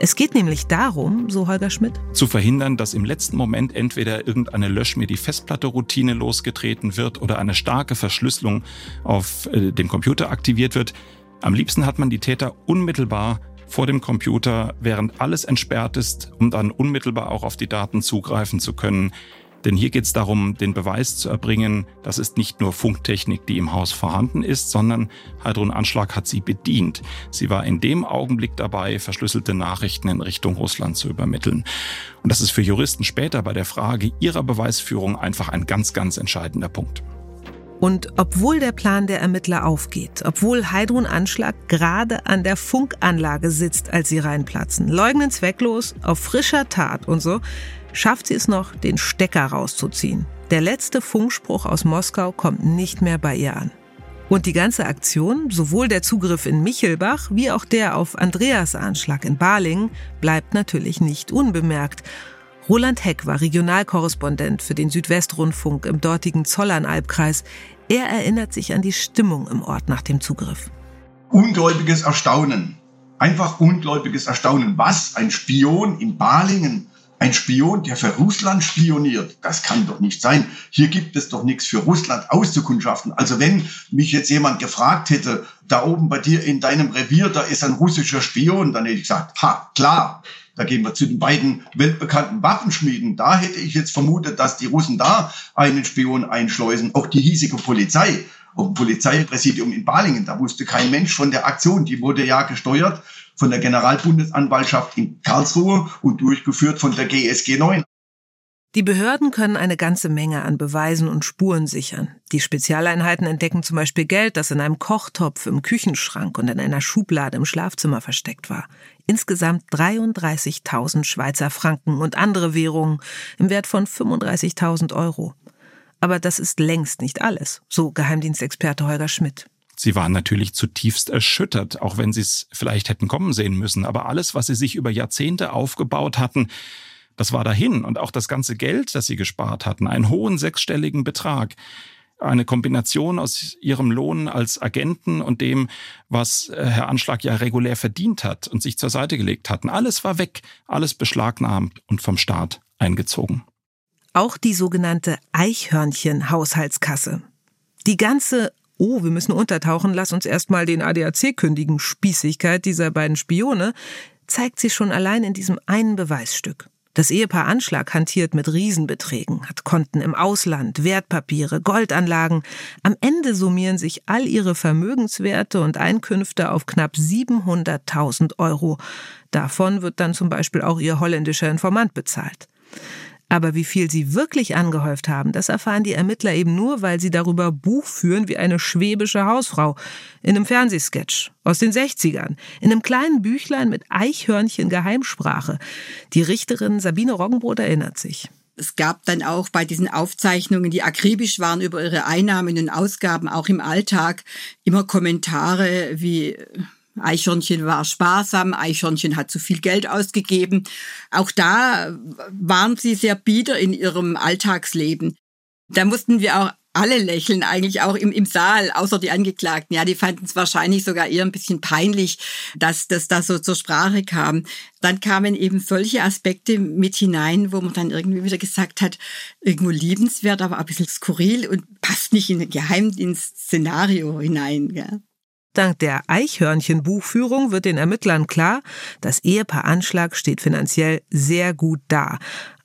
Es geht nämlich darum, so Holger Schmidt, zu verhindern, dass im letzten Moment entweder irgendeine Lösch mir die Festplatte-Routine losgetreten wird oder eine starke Verschlüsselung auf äh, dem Computer aktiviert wird. Am liebsten hat man die Täter unmittelbar vor dem Computer, während alles entsperrt ist, um dann unmittelbar auch auf die Daten zugreifen zu können. Denn hier geht es darum, den Beweis zu erbringen, das ist nicht nur Funktechnik, die im Haus vorhanden ist, sondern Heidrun Anschlag hat sie bedient. Sie war in dem Augenblick dabei, verschlüsselte Nachrichten in Richtung Russland zu übermitteln. Und das ist für Juristen später bei der Frage ihrer Beweisführung einfach ein ganz, ganz entscheidender Punkt. Und obwohl der Plan der Ermittler aufgeht, obwohl Heidrun Anschlag gerade an der Funkanlage sitzt, als sie reinplatzen, leugnen zwecklos, auf frischer Tat und so, schafft sie es noch, den Stecker rauszuziehen. Der letzte Funkspruch aus Moskau kommt nicht mehr bei ihr an. Und die ganze Aktion, sowohl der Zugriff in Michelbach wie auch der auf Andreas Anschlag in Balingen, bleibt natürlich nicht unbemerkt. Roland Heck war Regionalkorrespondent für den Südwestrundfunk im dortigen Zollernalbkreis. Er erinnert sich an die Stimmung im Ort nach dem Zugriff. Ungläubiges Erstaunen. Einfach ungläubiges Erstaunen. Was? Ein Spion in Balingen? Ein Spion, der für Russland spioniert, das kann doch nicht sein. Hier gibt es doch nichts für Russland auszukundschaften. Also wenn mich jetzt jemand gefragt hätte, da oben bei dir in deinem Revier, da ist ein russischer Spion, dann hätte ich gesagt, ha, klar, da gehen wir zu den beiden weltbekannten Waffenschmieden. Da hätte ich jetzt vermutet, dass die Russen da einen Spion einschleusen. Auch die hiesige Polizei, auch ein Polizeipräsidium in Balingen, da wusste kein Mensch von der Aktion. Die wurde ja gesteuert von der Generalbundesanwaltschaft in Karlsruhe und durchgeführt von der GSG 9. Die Behörden können eine ganze Menge an Beweisen und Spuren sichern. Die Spezialeinheiten entdecken zum Beispiel Geld, das in einem Kochtopf im Küchenschrank und in einer Schublade im Schlafzimmer versteckt war. Insgesamt 33.000 Schweizer Franken und andere Währungen im Wert von 35.000 Euro. Aber das ist längst nicht alles, so Geheimdienstexperte Holger Schmidt. Sie waren natürlich zutiefst erschüttert, auch wenn sie es vielleicht hätten kommen sehen müssen. Aber alles, was sie sich über Jahrzehnte aufgebaut hatten, das war dahin. Und auch das ganze Geld, das sie gespart hatten, einen hohen sechsstelligen Betrag. Eine Kombination aus ihrem Lohn als Agenten und dem, was äh, Herr Anschlag ja regulär verdient hat und sich zur Seite gelegt hatten. Alles war weg, alles beschlagnahmt und vom Staat eingezogen. Auch die sogenannte Eichhörnchen-Haushaltskasse. Die ganze oh, wir müssen untertauchen, lass uns erstmal den ADAC kündigen, Spießigkeit dieser beiden Spione, zeigt sich schon allein in diesem einen Beweisstück. Das Ehepaar Anschlag hantiert mit Riesenbeträgen, hat Konten im Ausland, Wertpapiere, Goldanlagen. Am Ende summieren sich all ihre Vermögenswerte und Einkünfte auf knapp 700.000 Euro. Davon wird dann zum Beispiel auch ihr holländischer Informant bezahlt. Aber wie viel sie wirklich angehäuft haben, das erfahren die Ermittler eben nur, weil sie darüber Buch führen wie eine schwäbische Hausfrau. In einem Fernsehsketch aus den 60ern. In einem kleinen Büchlein mit Eichhörnchen Geheimsprache. Die Richterin Sabine Roggenbrot erinnert sich. Es gab dann auch bei diesen Aufzeichnungen, die akribisch waren über ihre Einnahmen und Ausgaben, auch im Alltag, immer Kommentare wie Eichhörnchen war sparsam, Eichhörnchen hat zu viel Geld ausgegeben. Auch da waren sie sehr bieder in ihrem Alltagsleben. Da mussten wir auch alle lächeln, eigentlich auch im, im Saal, außer die Angeklagten. Ja, die fanden es wahrscheinlich sogar eher ein bisschen peinlich, dass das da so zur Sprache kam. Dann kamen eben solche Aspekte mit hinein, wo man dann irgendwie wieder gesagt hat, irgendwo liebenswert, aber ein bisschen skurril und passt nicht in ein Geheimdienst-Szenario hinein. Ja. Dank der Eichhörnchen-Buchführung wird den Ermittlern klar, das Ehepaar Anschlag steht finanziell sehr gut da.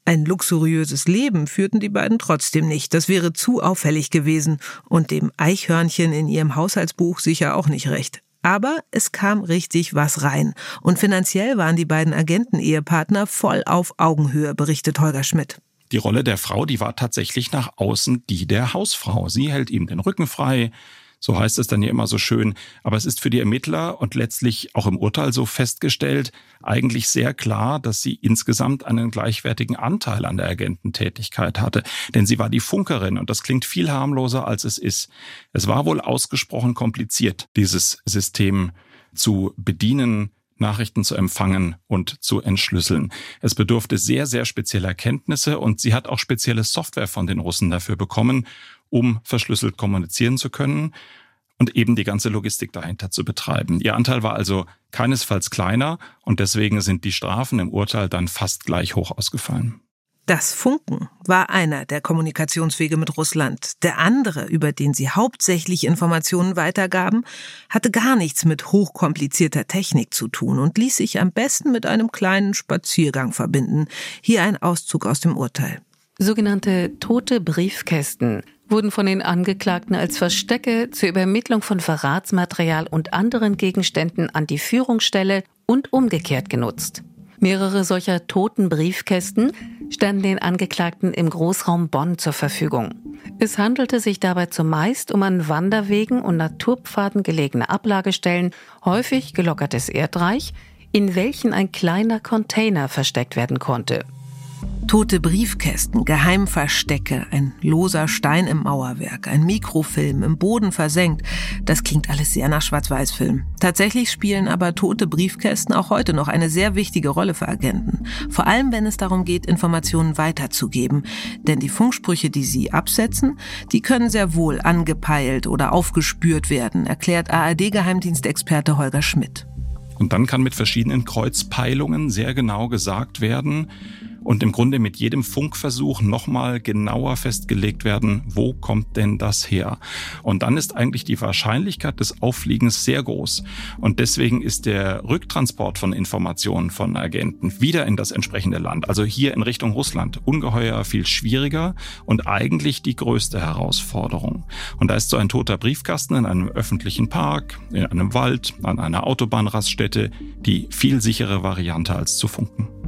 Ein luxuriöses Leben führten die beiden trotzdem nicht. Das wäre zu auffällig gewesen und dem Eichhörnchen in ihrem Haushaltsbuch sicher auch nicht recht. Aber es kam richtig was rein. Und finanziell waren die beiden Agenten-Ehepartner voll auf Augenhöhe, berichtet Holger Schmidt. Die Rolle der Frau, die war tatsächlich nach außen die der Hausfrau. Sie hält ihm den Rücken frei, so heißt es dann ja immer so schön. Aber es ist für die Ermittler und letztlich auch im Urteil so festgestellt, eigentlich sehr klar, dass sie insgesamt einen gleichwertigen Anteil an der Agententätigkeit hatte. Denn sie war die Funkerin und das klingt viel harmloser, als es ist. Es war wohl ausgesprochen kompliziert, dieses System zu bedienen, Nachrichten zu empfangen und zu entschlüsseln. Es bedurfte sehr, sehr spezieller Kenntnisse und sie hat auch spezielle Software von den Russen dafür bekommen um verschlüsselt kommunizieren zu können und eben die ganze Logistik dahinter zu betreiben. Ihr Anteil war also keinesfalls kleiner und deswegen sind die Strafen im Urteil dann fast gleich hoch ausgefallen. Das Funken war einer der Kommunikationswege mit Russland. Der andere, über den sie hauptsächlich Informationen weitergaben, hatte gar nichts mit hochkomplizierter Technik zu tun und ließ sich am besten mit einem kleinen Spaziergang verbinden. Hier ein Auszug aus dem Urteil. Sogenannte tote Briefkästen wurden von den Angeklagten als Verstecke zur Übermittlung von Verratsmaterial und anderen Gegenständen an die Führungsstelle und umgekehrt genutzt. Mehrere solcher toten Briefkästen standen den Angeklagten im Großraum Bonn zur Verfügung. Es handelte sich dabei zumeist um an Wanderwegen und Naturpfaden gelegene Ablagestellen, häufig gelockertes Erdreich, in welchen ein kleiner Container versteckt werden konnte. Tote Briefkästen, Geheimverstecke, ein loser Stein im Mauerwerk, ein Mikrofilm im Boden versenkt. Das klingt alles sehr nach Schwarz-Weiß-Film. Tatsächlich spielen aber tote Briefkästen auch heute noch eine sehr wichtige Rolle für Agenten. Vor allem, wenn es darum geht, Informationen weiterzugeben. Denn die Funksprüche, die sie absetzen, die können sehr wohl angepeilt oder aufgespürt werden, erklärt ARD-Geheimdienstexperte Holger Schmidt. Und dann kann mit verschiedenen Kreuzpeilungen sehr genau gesagt werden, und im Grunde mit jedem Funkversuch nochmal genauer festgelegt werden, wo kommt denn das her? Und dann ist eigentlich die Wahrscheinlichkeit des Auffliegens sehr groß. Und deswegen ist der Rücktransport von Informationen von Agenten wieder in das entsprechende Land, also hier in Richtung Russland, ungeheuer viel schwieriger und eigentlich die größte Herausforderung. Und da ist so ein toter Briefkasten in einem öffentlichen Park, in einem Wald, an einer Autobahnraststätte die viel sichere Variante als zu funken.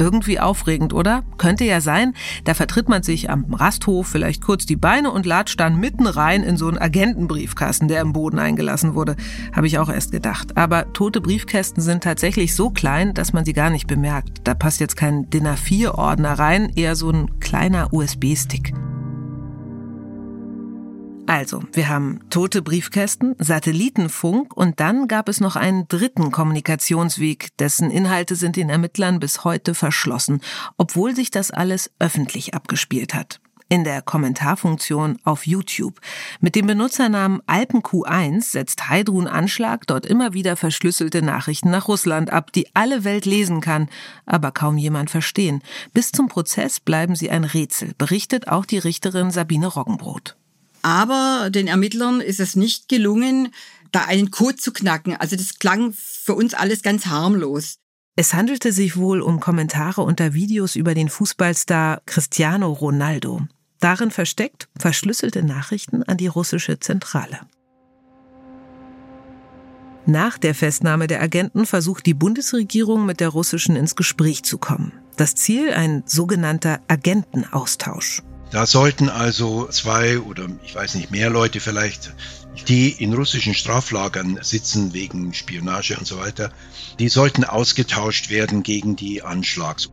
Irgendwie aufregend, oder? Könnte ja sein, da vertritt man sich am Rasthof vielleicht kurz die Beine und latscht dann mitten rein in so einen Agentenbriefkasten, der im Boden eingelassen wurde. Habe ich auch erst gedacht. Aber tote Briefkästen sind tatsächlich so klein, dass man sie gar nicht bemerkt. Da passt jetzt kein DIN A4-Ordner rein, eher so ein kleiner USB-Stick. Also, wir haben tote Briefkästen, Satellitenfunk und dann gab es noch einen dritten Kommunikationsweg, dessen Inhalte sind den Ermittlern bis heute verschlossen, obwohl sich das alles öffentlich abgespielt hat. In der Kommentarfunktion auf YouTube. Mit dem Benutzernamen AlpenQ1 setzt Heidrun Anschlag dort immer wieder verschlüsselte Nachrichten nach Russland ab, die alle Welt lesen kann, aber kaum jemand verstehen. Bis zum Prozess bleiben sie ein Rätsel, berichtet auch die Richterin Sabine Roggenbrot. Aber den Ermittlern ist es nicht gelungen, da einen Code zu knacken. Also das klang für uns alles ganz harmlos. Es handelte sich wohl um Kommentare unter Videos über den Fußballstar Cristiano Ronaldo. Darin versteckt verschlüsselte Nachrichten an die russische Zentrale. Nach der Festnahme der Agenten versucht die Bundesregierung mit der russischen ins Gespräch zu kommen. Das Ziel ein sogenannter Agentenaustausch. Da sollten also zwei oder ich weiß nicht mehr Leute vielleicht, die in russischen Straflagern sitzen wegen Spionage und so weiter, die sollten ausgetauscht werden gegen die Anschlags.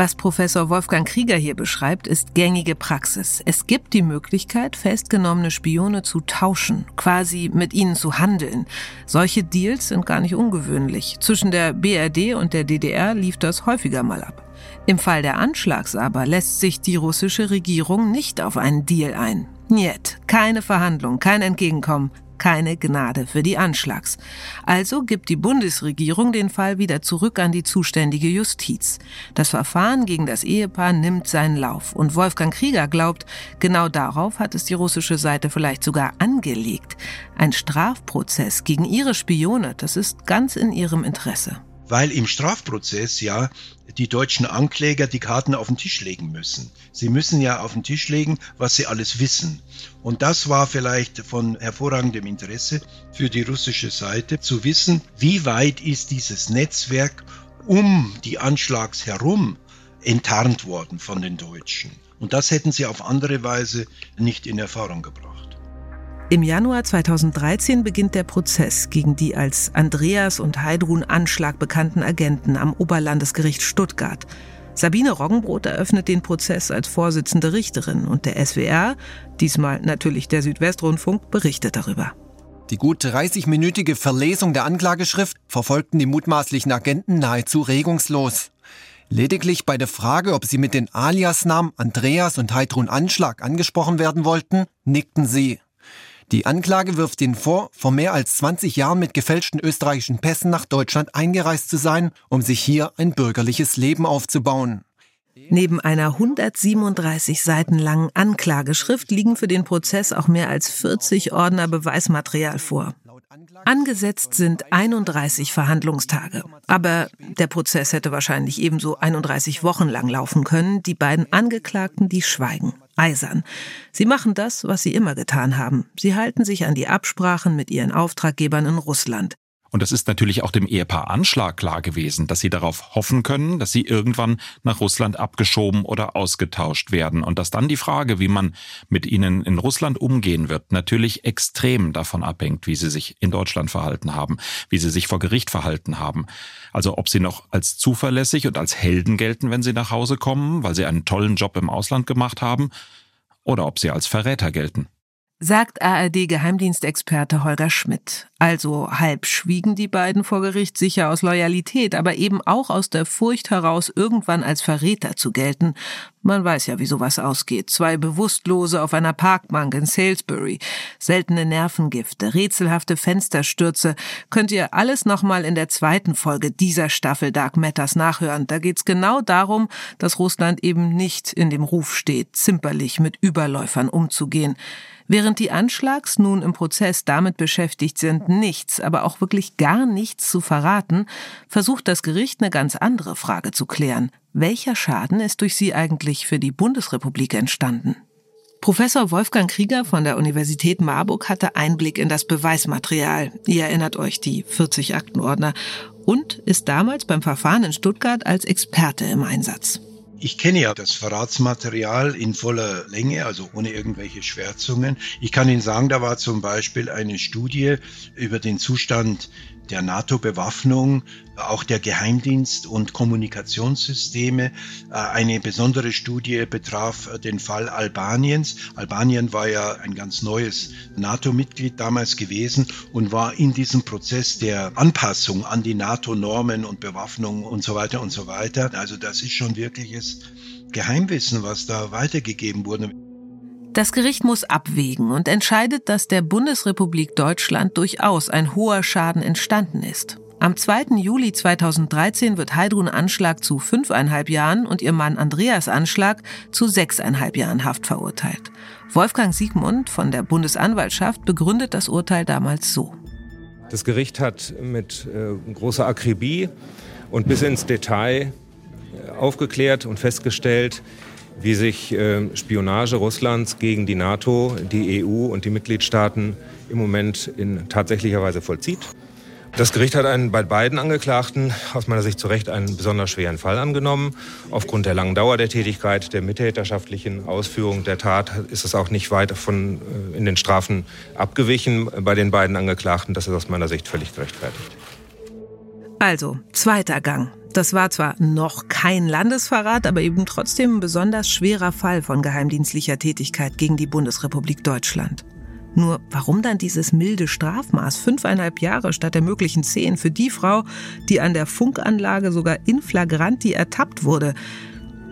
Was Professor Wolfgang Krieger hier beschreibt, ist gängige Praxis. Es gibt die Möglichkeit, festgenommene Spione zu tauschen, quasi mit ihnen zu handeln. Solche Deals sind gar nicht ungewöhnlich. Zwischen der BRD und der DDR lief das häufiger mal ab. Im Fall der Anschlags aber lässt sich die russische Regierung nicht auf einen Deal ein. Niet, keine Verhandlung, kein Entgegenkommen, keine Gnade für die Anschlags. Also gibt die Bundesregierung den Fall wieder zurück an die zuständige Justiz. Das Verfahren gegen das Ehepaar nimmt seinen Lauf und Wolfgang Krieger glaubt, genau darauf hat es die russische Seite vielleicht sogar angelegt. Ein Strafprozess gegen ihre Spione, das ist ganz in ihrem Interesse weil im Strafprozess ja die deutschen Ankläger die Karten auf den Tisch legen müssen. Sie müssen ja auf den Tisch legen, was sie alles wissen. Und das war vielleicht von hervorragendem Interesse für die russische Seite zu wissen, wie weit ist dieses Netzwerk um die Anschlags herum enttarnt worden von den Deutschen. Und das hätten sie auf andere Weise nicht in Erfahrung gebracht. Im Januar 2013 beginnt der Prozess gegen die als Andreas und Heidrun Anschlag bekannten Agenten am Oberlandesgericht Stuttgart. Sabine Roggenbrot eröffnet den Prozess als Vorsitzende Richterin und der SWR, diesmal natürlich der Südwestrundfunk, berichtet darüber. Die gut 30-minütige Verlesung der Anklageschrift verfolgten die mutmaßlichen Agenten nahezu regungslos. Lediglich bei der Frage, ob sie mit den Aliasnamen Andreas und Heidrun Anschlag angesprochen werden wollten, nickten sie. Die Anklage wirft ihnen vor, vor mehr als 20 Jahren mit gefälschten österreichischen Pässen nach Deutschland eingereist zu sein, um sich hier ein bürgerliches Leben aufzubauen. Neben einer 137 Seiten langen Anklageschrift liegen für den Prozess auch mehr als 40 Ordner Beweismaterial vor. Angesetzt sind 31 Verhandlungstage. Aber der Prozess hätte wahrscheinlich ebenso 31 Wochen lang laufen können. Die beiden Angeklagten, die schweigen. Eisern. Sie machen das, was sie immer getan haben. Sie halten sich an die Absprachen mit ihren Auftraggebern in Russland. Und das ist natürlich auch dem Ehepaar Anschlag klar gewesen, dass sie darauf hoffen können, dass sie irgendwann nach Russland abgeschoben oder ausgetauscht werden und dass dann die Frage, wie man mit ihnen in Russland umgehen wird, natürlich extrem davon abhängt, wie sie sich in Deutschland verhalten haben, wie sie sich vor Gericht verhalten haben. Also ob sie noch als zuverlässig und als Helden gelten, wenn sie nach Hause kommen, weil sie einen tollen Job im Ausland gemacht haben, oder ob sie als Verräter gelten sagt ARD-Geheimdienstexperte Holger Schmidt. Also halb schwiegen die beiden vor Gericht sicher aus Loyalität, aber eben auch aus der Furcht heraus, irgendwann als Verräter zu gelten. Man weiß ja, wie sowas ausgeht. Zwei Bewusstlose auf einer Parkbank in Salisbury, seltene Nervengifte, rätselhafte Fensterstürze. Könnt ihr alles nochmal in der zweiten Folge dieser Staffel Dark Matters nachhören. Da geht's genau darum, dass Russland eben nicht in dem Ruf steht, zimperlich mit Überläufern umzugehen. Während die Anschlags nun im Prozess damit beschäftigt sind, nichts, aber auch wirklich gar nichts zu verraten, versucht das Gericht eine ganz andere Frage zu klären. Welcher Schaden ist durch sie eigentlich für die Bundesrepublik entstanden? Professor Wolfgang Krieger von der Universität Marburg hatte Einblick in das Beweismaterial. Ihr erinnert euch die 40 Aktenordner und ist damals beim Verfahren in Stuttgart als Experte im Einsatz. Ich kenne ja das Verratsmaterial in voller Länge, also ohne irgendwelche Schwärzungen. Ich kann Ihnen sagen, da war zum Beispiel eine Studie über den Zustand der NATO-Bewaffnung, auch der Geheimdienst- und Kommunikationssysteme. Äh, eine besondere Studie betraf äh, den Fall Albaniens. Albanien war ja ein ganz neues NATO-Mitglied damals gewesen und war in diesem Prozess der Anpassung an die NATO-Normen und Bewaffnung und so weiter und so weiter. Also das ist schon wirkliches Geheimwissen, was da weitergegeben wurde. Das Gericht muss abwägen und entscheidet, dass der Bundesrepublik Deutschland durchaus ein hoher Schaden entstanden ist. Am 2. Juli 2013 wird Heidrun Anschlag zu fünfeinhalb Jahren und ihr Mann Andreas Anschlag zu sechseinhalb Jahren Haft verurteilt. Wolfgang Siegmund von der Bundesanwaltschaft begründet das Urteil damals so. Das Gericht hat mit äh, großer Akribie und bis ins Detail äh, aufgeklärt und festgestellt, wie sich äh, Spionage Russlands gegen die NATO, die EU und die Mitgliedstaaten im Moment in tatsächlicher Weise vollzieht. Das Gericht hat einen, bei beiden Angeklagten aus meiner Sicht zu Recht einen besonders schweren Fall angenommen. Aufgrund der langen Dauer der Tätigkeit, der mittäterschaftlichen Ausführung der Tat ist es auch nicht weit von äh, in den Strafen abgewichen bei den beiden Angeklagten. Das ist aus meiner Sicht völlig gerechtfertigt. Also, zweiter Gang. Das war zwar noch kein Landesverrat, aber eben trotzdem ein besonders schwerer Fall von geheimdienstlicher Tätigkeit gegen die Bundesrepublik Deutschland. Nur warum dann dieses milde Strafmaß, fünfeinhalb Jahre statt der möglichen zehn, für die Frau, die an der Funkanlage sogar in flagranti ertappt wurde?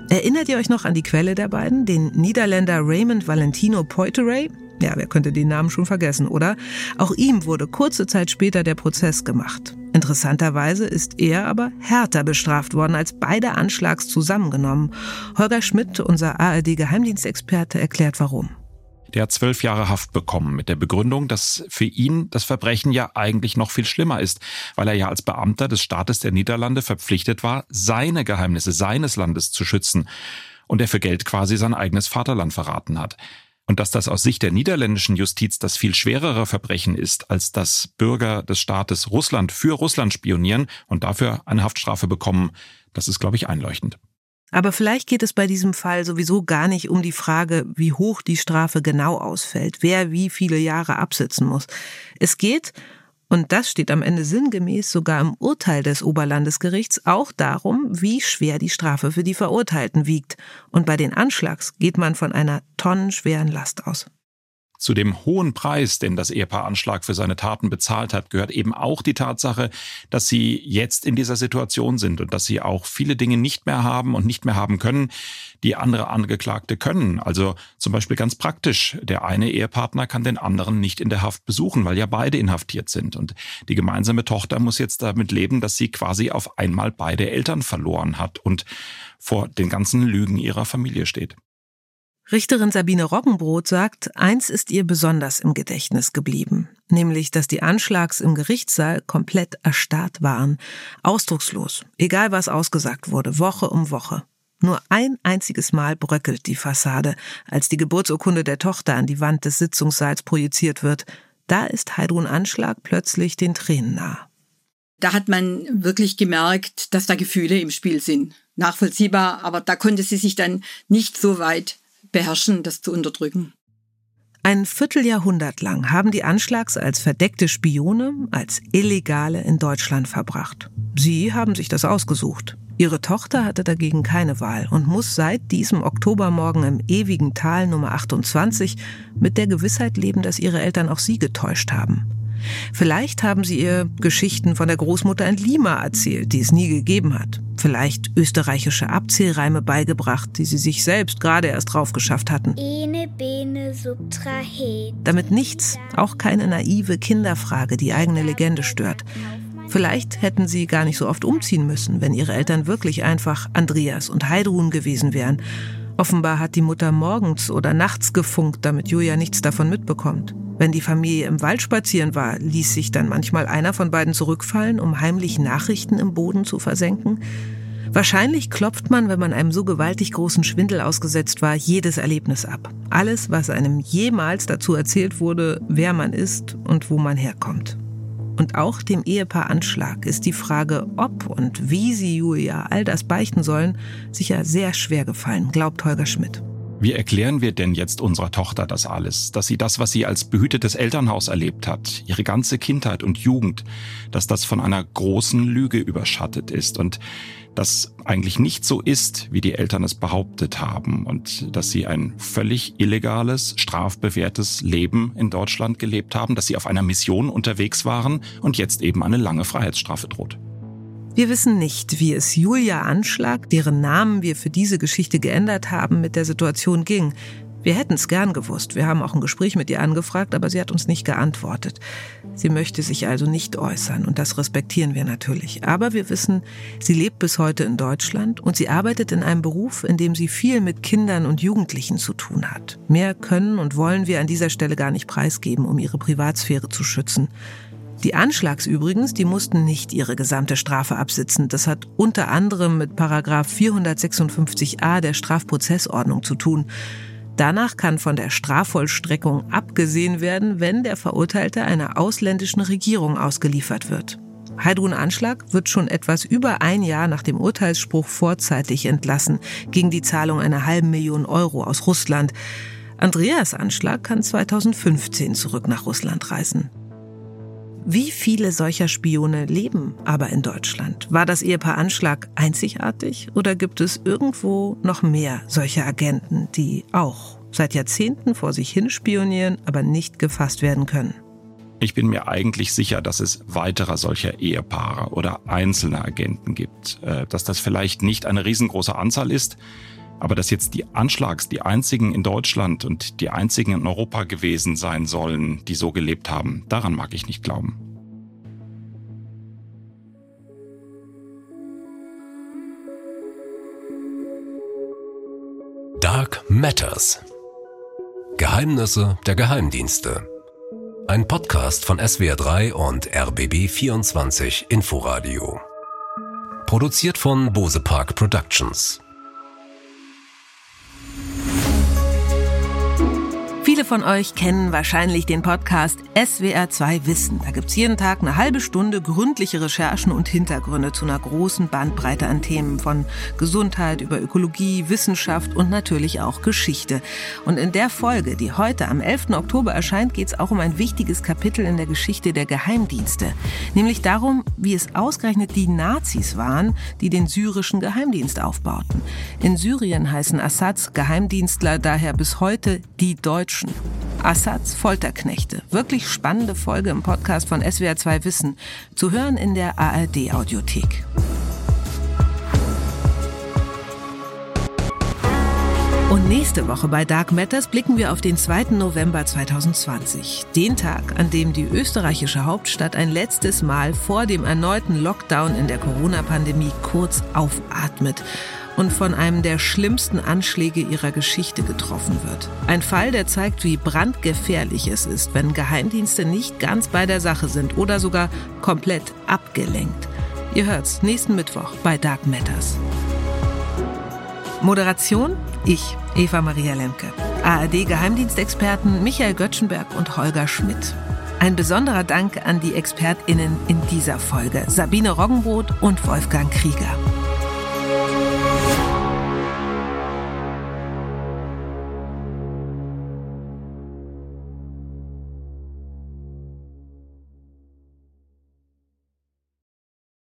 Erinnert ihr euch noch an die Quelle der beiden, den Niederländer Raymond Valentino Poiteret? Ja, wer könnte den Namen schon vergessen, oder? Auch ihm wurde kurze Zeit später der Prozess gemacht. Interessanterweise ist er aber härter bestraft worden als beide Anschlags zusammengenommen. Holger Schmidt, unser ARD-Geheimdienstexperte, erklärt warum. Der hat zwölf Jahre Haft bekommen mit der Begründung, dass für ihn das Verbrechen ja eigentlich noch viel schlimmer ist, weil er ja als Beamter des Staates der Niederlande verpflichtet war, seine Geheimnisse seines Landes zu schützen und er für Geld quasi sein eigenes Vaterland verraten hat. Und dass das aus Sicht der niederländischen Justiz das viel schwerere Verbrechen ist, als dass Bürger des Staates Russland für Russland spionieren und dafür eine Haftstrafe bekommen, das ist, glaube ich, einleuchtend. Aber vielleicht geht es bei diesem Fall sowieso gar nicht um die Frage, wie hoch die Strafe genau ausfällt, wer wie viele Jahre absitzen muss. Es geht, und das steht am Ende sinngemäß sogar im Urteil des Oberlandesgerichts, auch darum, wie schwer die Strafe für die Verurteilten wiegt. Und bei den Anschlags geht man von einer tonnenschweren Last aus. Zu dem hohen Preis, den das Ehepaar Anschlag für seine Taten bezahlt hat, gehört eben auch die Tatsache, dass sie jetzt in dieser Situation sind und dass sie auch viele Dinge nicht mehr haben und nicht mehr haben können, die andere Angeklagte können. Also zum Beispiel ganz praktisch, der eine Ehepartner kann den anderen nicht in der Haft besuchen, weil ja beide inhaftiert sind. Und die gemeinsame Tochter muss jetzt damit leben, dass sie quasi auf einmal beide Eltern verloren hat und vor den ganzen Lügen ihrer Familie steht. Richterin Sabine Roggenbrot sagt, eins ist ihr besonders im Gedächtnis geblieben, nämlich, dass die Anschlags im Gerichtssaal komplett erstarrt waren, ausdruckslos, egal was ausgesagt wurde, Woche um Woche. Nur ein einziges Mal bröckelt die Fassade, als die Geburtsurkunde der Tochter an die Wand des Sitzungssaals projiziert wird. Da ist Heidrun Anschlag plötzlich den Tränen nah. Da hat man wirklich gemerkt, dass da Gefühle im Spiel sind. Nachvollziehbar, aber da konnte sie sich dann nicht so weit beherrschen, das zu unterdrücken. Ein Vierteljahrhundert lang haben die Anschlags als verdeckte Spione, als Illegale in Deutschland verbracht. Sie haben sich das ausgesucht. Ihre Tochter hatte dagegen keine Wahl und muss seit diesem Oktobermorgen im ewigen Tal Nummer 28 mit der Gewissheit leben, dass ihre Eltern auch sie getäuscht haben. Vielleicht haben sie ihr Geschichten von der Großmutter in Lima erzählt, die es nie gegeben hat. Vielleicht österreichische Abzählreime beigebracht, die sie sich selbst gerade erst drauf geschafft hatten. Damit nichts, auch keine naive Kinderfrage, die eigene Legende stört. Vielleicht hätten sie gar nicht so oft umziehen müssen, wenn ihre Eltern wirklich einfach Andreas und Heidrun gewesen wären. Offenbar hat die Mutter morgens oder nachts gefunkt, damit Julia nichts davon mitbekommt. Wenn die Familie im Wald spazieren war, ließ sich dann manchmal einer von beiden zurückfallen, um heimlich Nachrichten im Boden zu versenken. Wahrscheinlich klopft man, wenn man einem so gewaltig großen Schwindel ausgesetzt war, jedes Erlebnis ab. Alles, was einem jemals dazu erzählt wurde, wer man ist und wo man herkommt. Und auch dem Ehepaar Anschlag ist die Frage, ob und wie sie Julia all das beichten sollen, sicher sehr schwer gefallen, glaubt Holger Schmidt. Wie erklären wir denn jetzt unserer Tochter das alles? Dass sie das, was sie als behütetes Elternhaus erlebt hat, ihre ganze Kindheit und Jugend, dass das von einer großen Lüge überschattet ist und dass eigentlich nicht so ist, wie die Eltern es behauptet haben und dass sie ein völlig illegales, strafbewährtes Leben in Deutschland gelebt haben, dass sie auf einer Mission unterwegs waren und jetzt eben eine lange Freiheitsstrafe droht. Wir wissen nicht, wie es Julia Anschlag, deren Namen wir für diese Geschichte geändert haben, mit der Situation ging. Wir hätten es gern gewusst. Wir haben auch ein Gespräch mit ihr angefragt, aber sie hat uns nicht geantwortet. Sie möchte sich also nicht äußern und das respektieren wir natürlich. Aber wir wissen, sie lebt bis heute in Deutschland und sie arbeitet in einem Beruf, in dem sie viel mit Kindern und Jugendlichen zu tun hat. Mehr können und wollen wir an dieser Stelle gar nicht preisgeben, um ihre Privatsphäre zu schützen. Die Anschlags übrigens, die mussten nicht ihre gesamte Strafe absitzen. Das hat unter anderem mit Paragraph 456a der Strafprozessordnung zu tun. Danach kann von der Strafvollstreckung abgesehen werden, wenn der Verurteilte einer ausländischen Regierung ausgeliefert wird. Heidrun Anschlag wird schon etwas über ein Jahr nach dem Urteilsspruch vorzeitig entlassen gegen die Zahlung einer halben Million Euro aus Russland. Andreas Anschlag kann 2015 zurück nach Russland reisen. Wie viele solcher Spione leben aber in Deutschland? War das Ehepaar Anschlag einzigartig oder gibt es irgendwo noch mehr solcher Agenten, die auch seit Jahrzehnten vor sich hin spionieren, aber nicht gefasst werden können? Ich bin mir eigentlich sicher, dass es weiterer solcher Ehepaare oder einzelne Agenten gibt, äh, dass das vielleicht nicht eine riesengroße Anzahl ist, aber dass jetzt die Anschlags die einzigen in Deutschland und die einzigen in Europa gewesen sein sollen, die so gelebt haben, daran mag ich nicht glauben. Dark Matters. Geheimnisse der Geheimdienste. Ein Podcast von SWR3 und RBB24 Inforadio. Produziert von Bose Park Productions. Viele von euch kennen wahrscheinlich den Podcast SWR2 Wissen. Da gibt's jeden Tag eine halbe Stunde gründliche Recherchen und Hintergründe zu einer großen Bandbreite an Themen von Gesundheit über Ökologie, Wissenschaft und natürlich auch Geschichte. Und in der Folge, die heute am 11. Oktober erscheint, geht's auch um ein wichtiges Kapitel in der Geschichte der Geheimdienste. Nämlich darum, wie es ausgerechnet die Nazis waren, die den syrischen Geheimdienst aufbauten. In Syrien heißen Assads Geheimdienstler daher bis heute die Deutschen. Menschen. Assads Folterknechte. Wirklich spannende Folge im Podcast von SWR2 Wissen. Zu hören in der ARD Audiothek. Und nächste Woche bei Dark Matters blicken wir auf den 2. November 2020. Den Tag, an dem die österreichische Hauptstadt ein letztes Mal vor dem erneuten Lockdown in der Corona-Pandemie kurz aufatmet und von einem der schlimmsten Anschläge ihrer Geschichte getroffen wird. Ein Fall, der zeigt, wie brandgefährlich es ist, wenn Geheimdienste nicht ganz bei der Sache sind oder sogar komplett abgelenkt. Ihr hört's nächsten Mittwoch bei Dark Matters. Moderation? Ich, Eva Maria Lemke. ARD-Geheimdienstexperten Michael Göttschenberg und Holger Schmidt. Ein besonderer Dank an die ExpertInnen in dieser Folge, Sabine Roggenbrot und Wolfgang Krieger.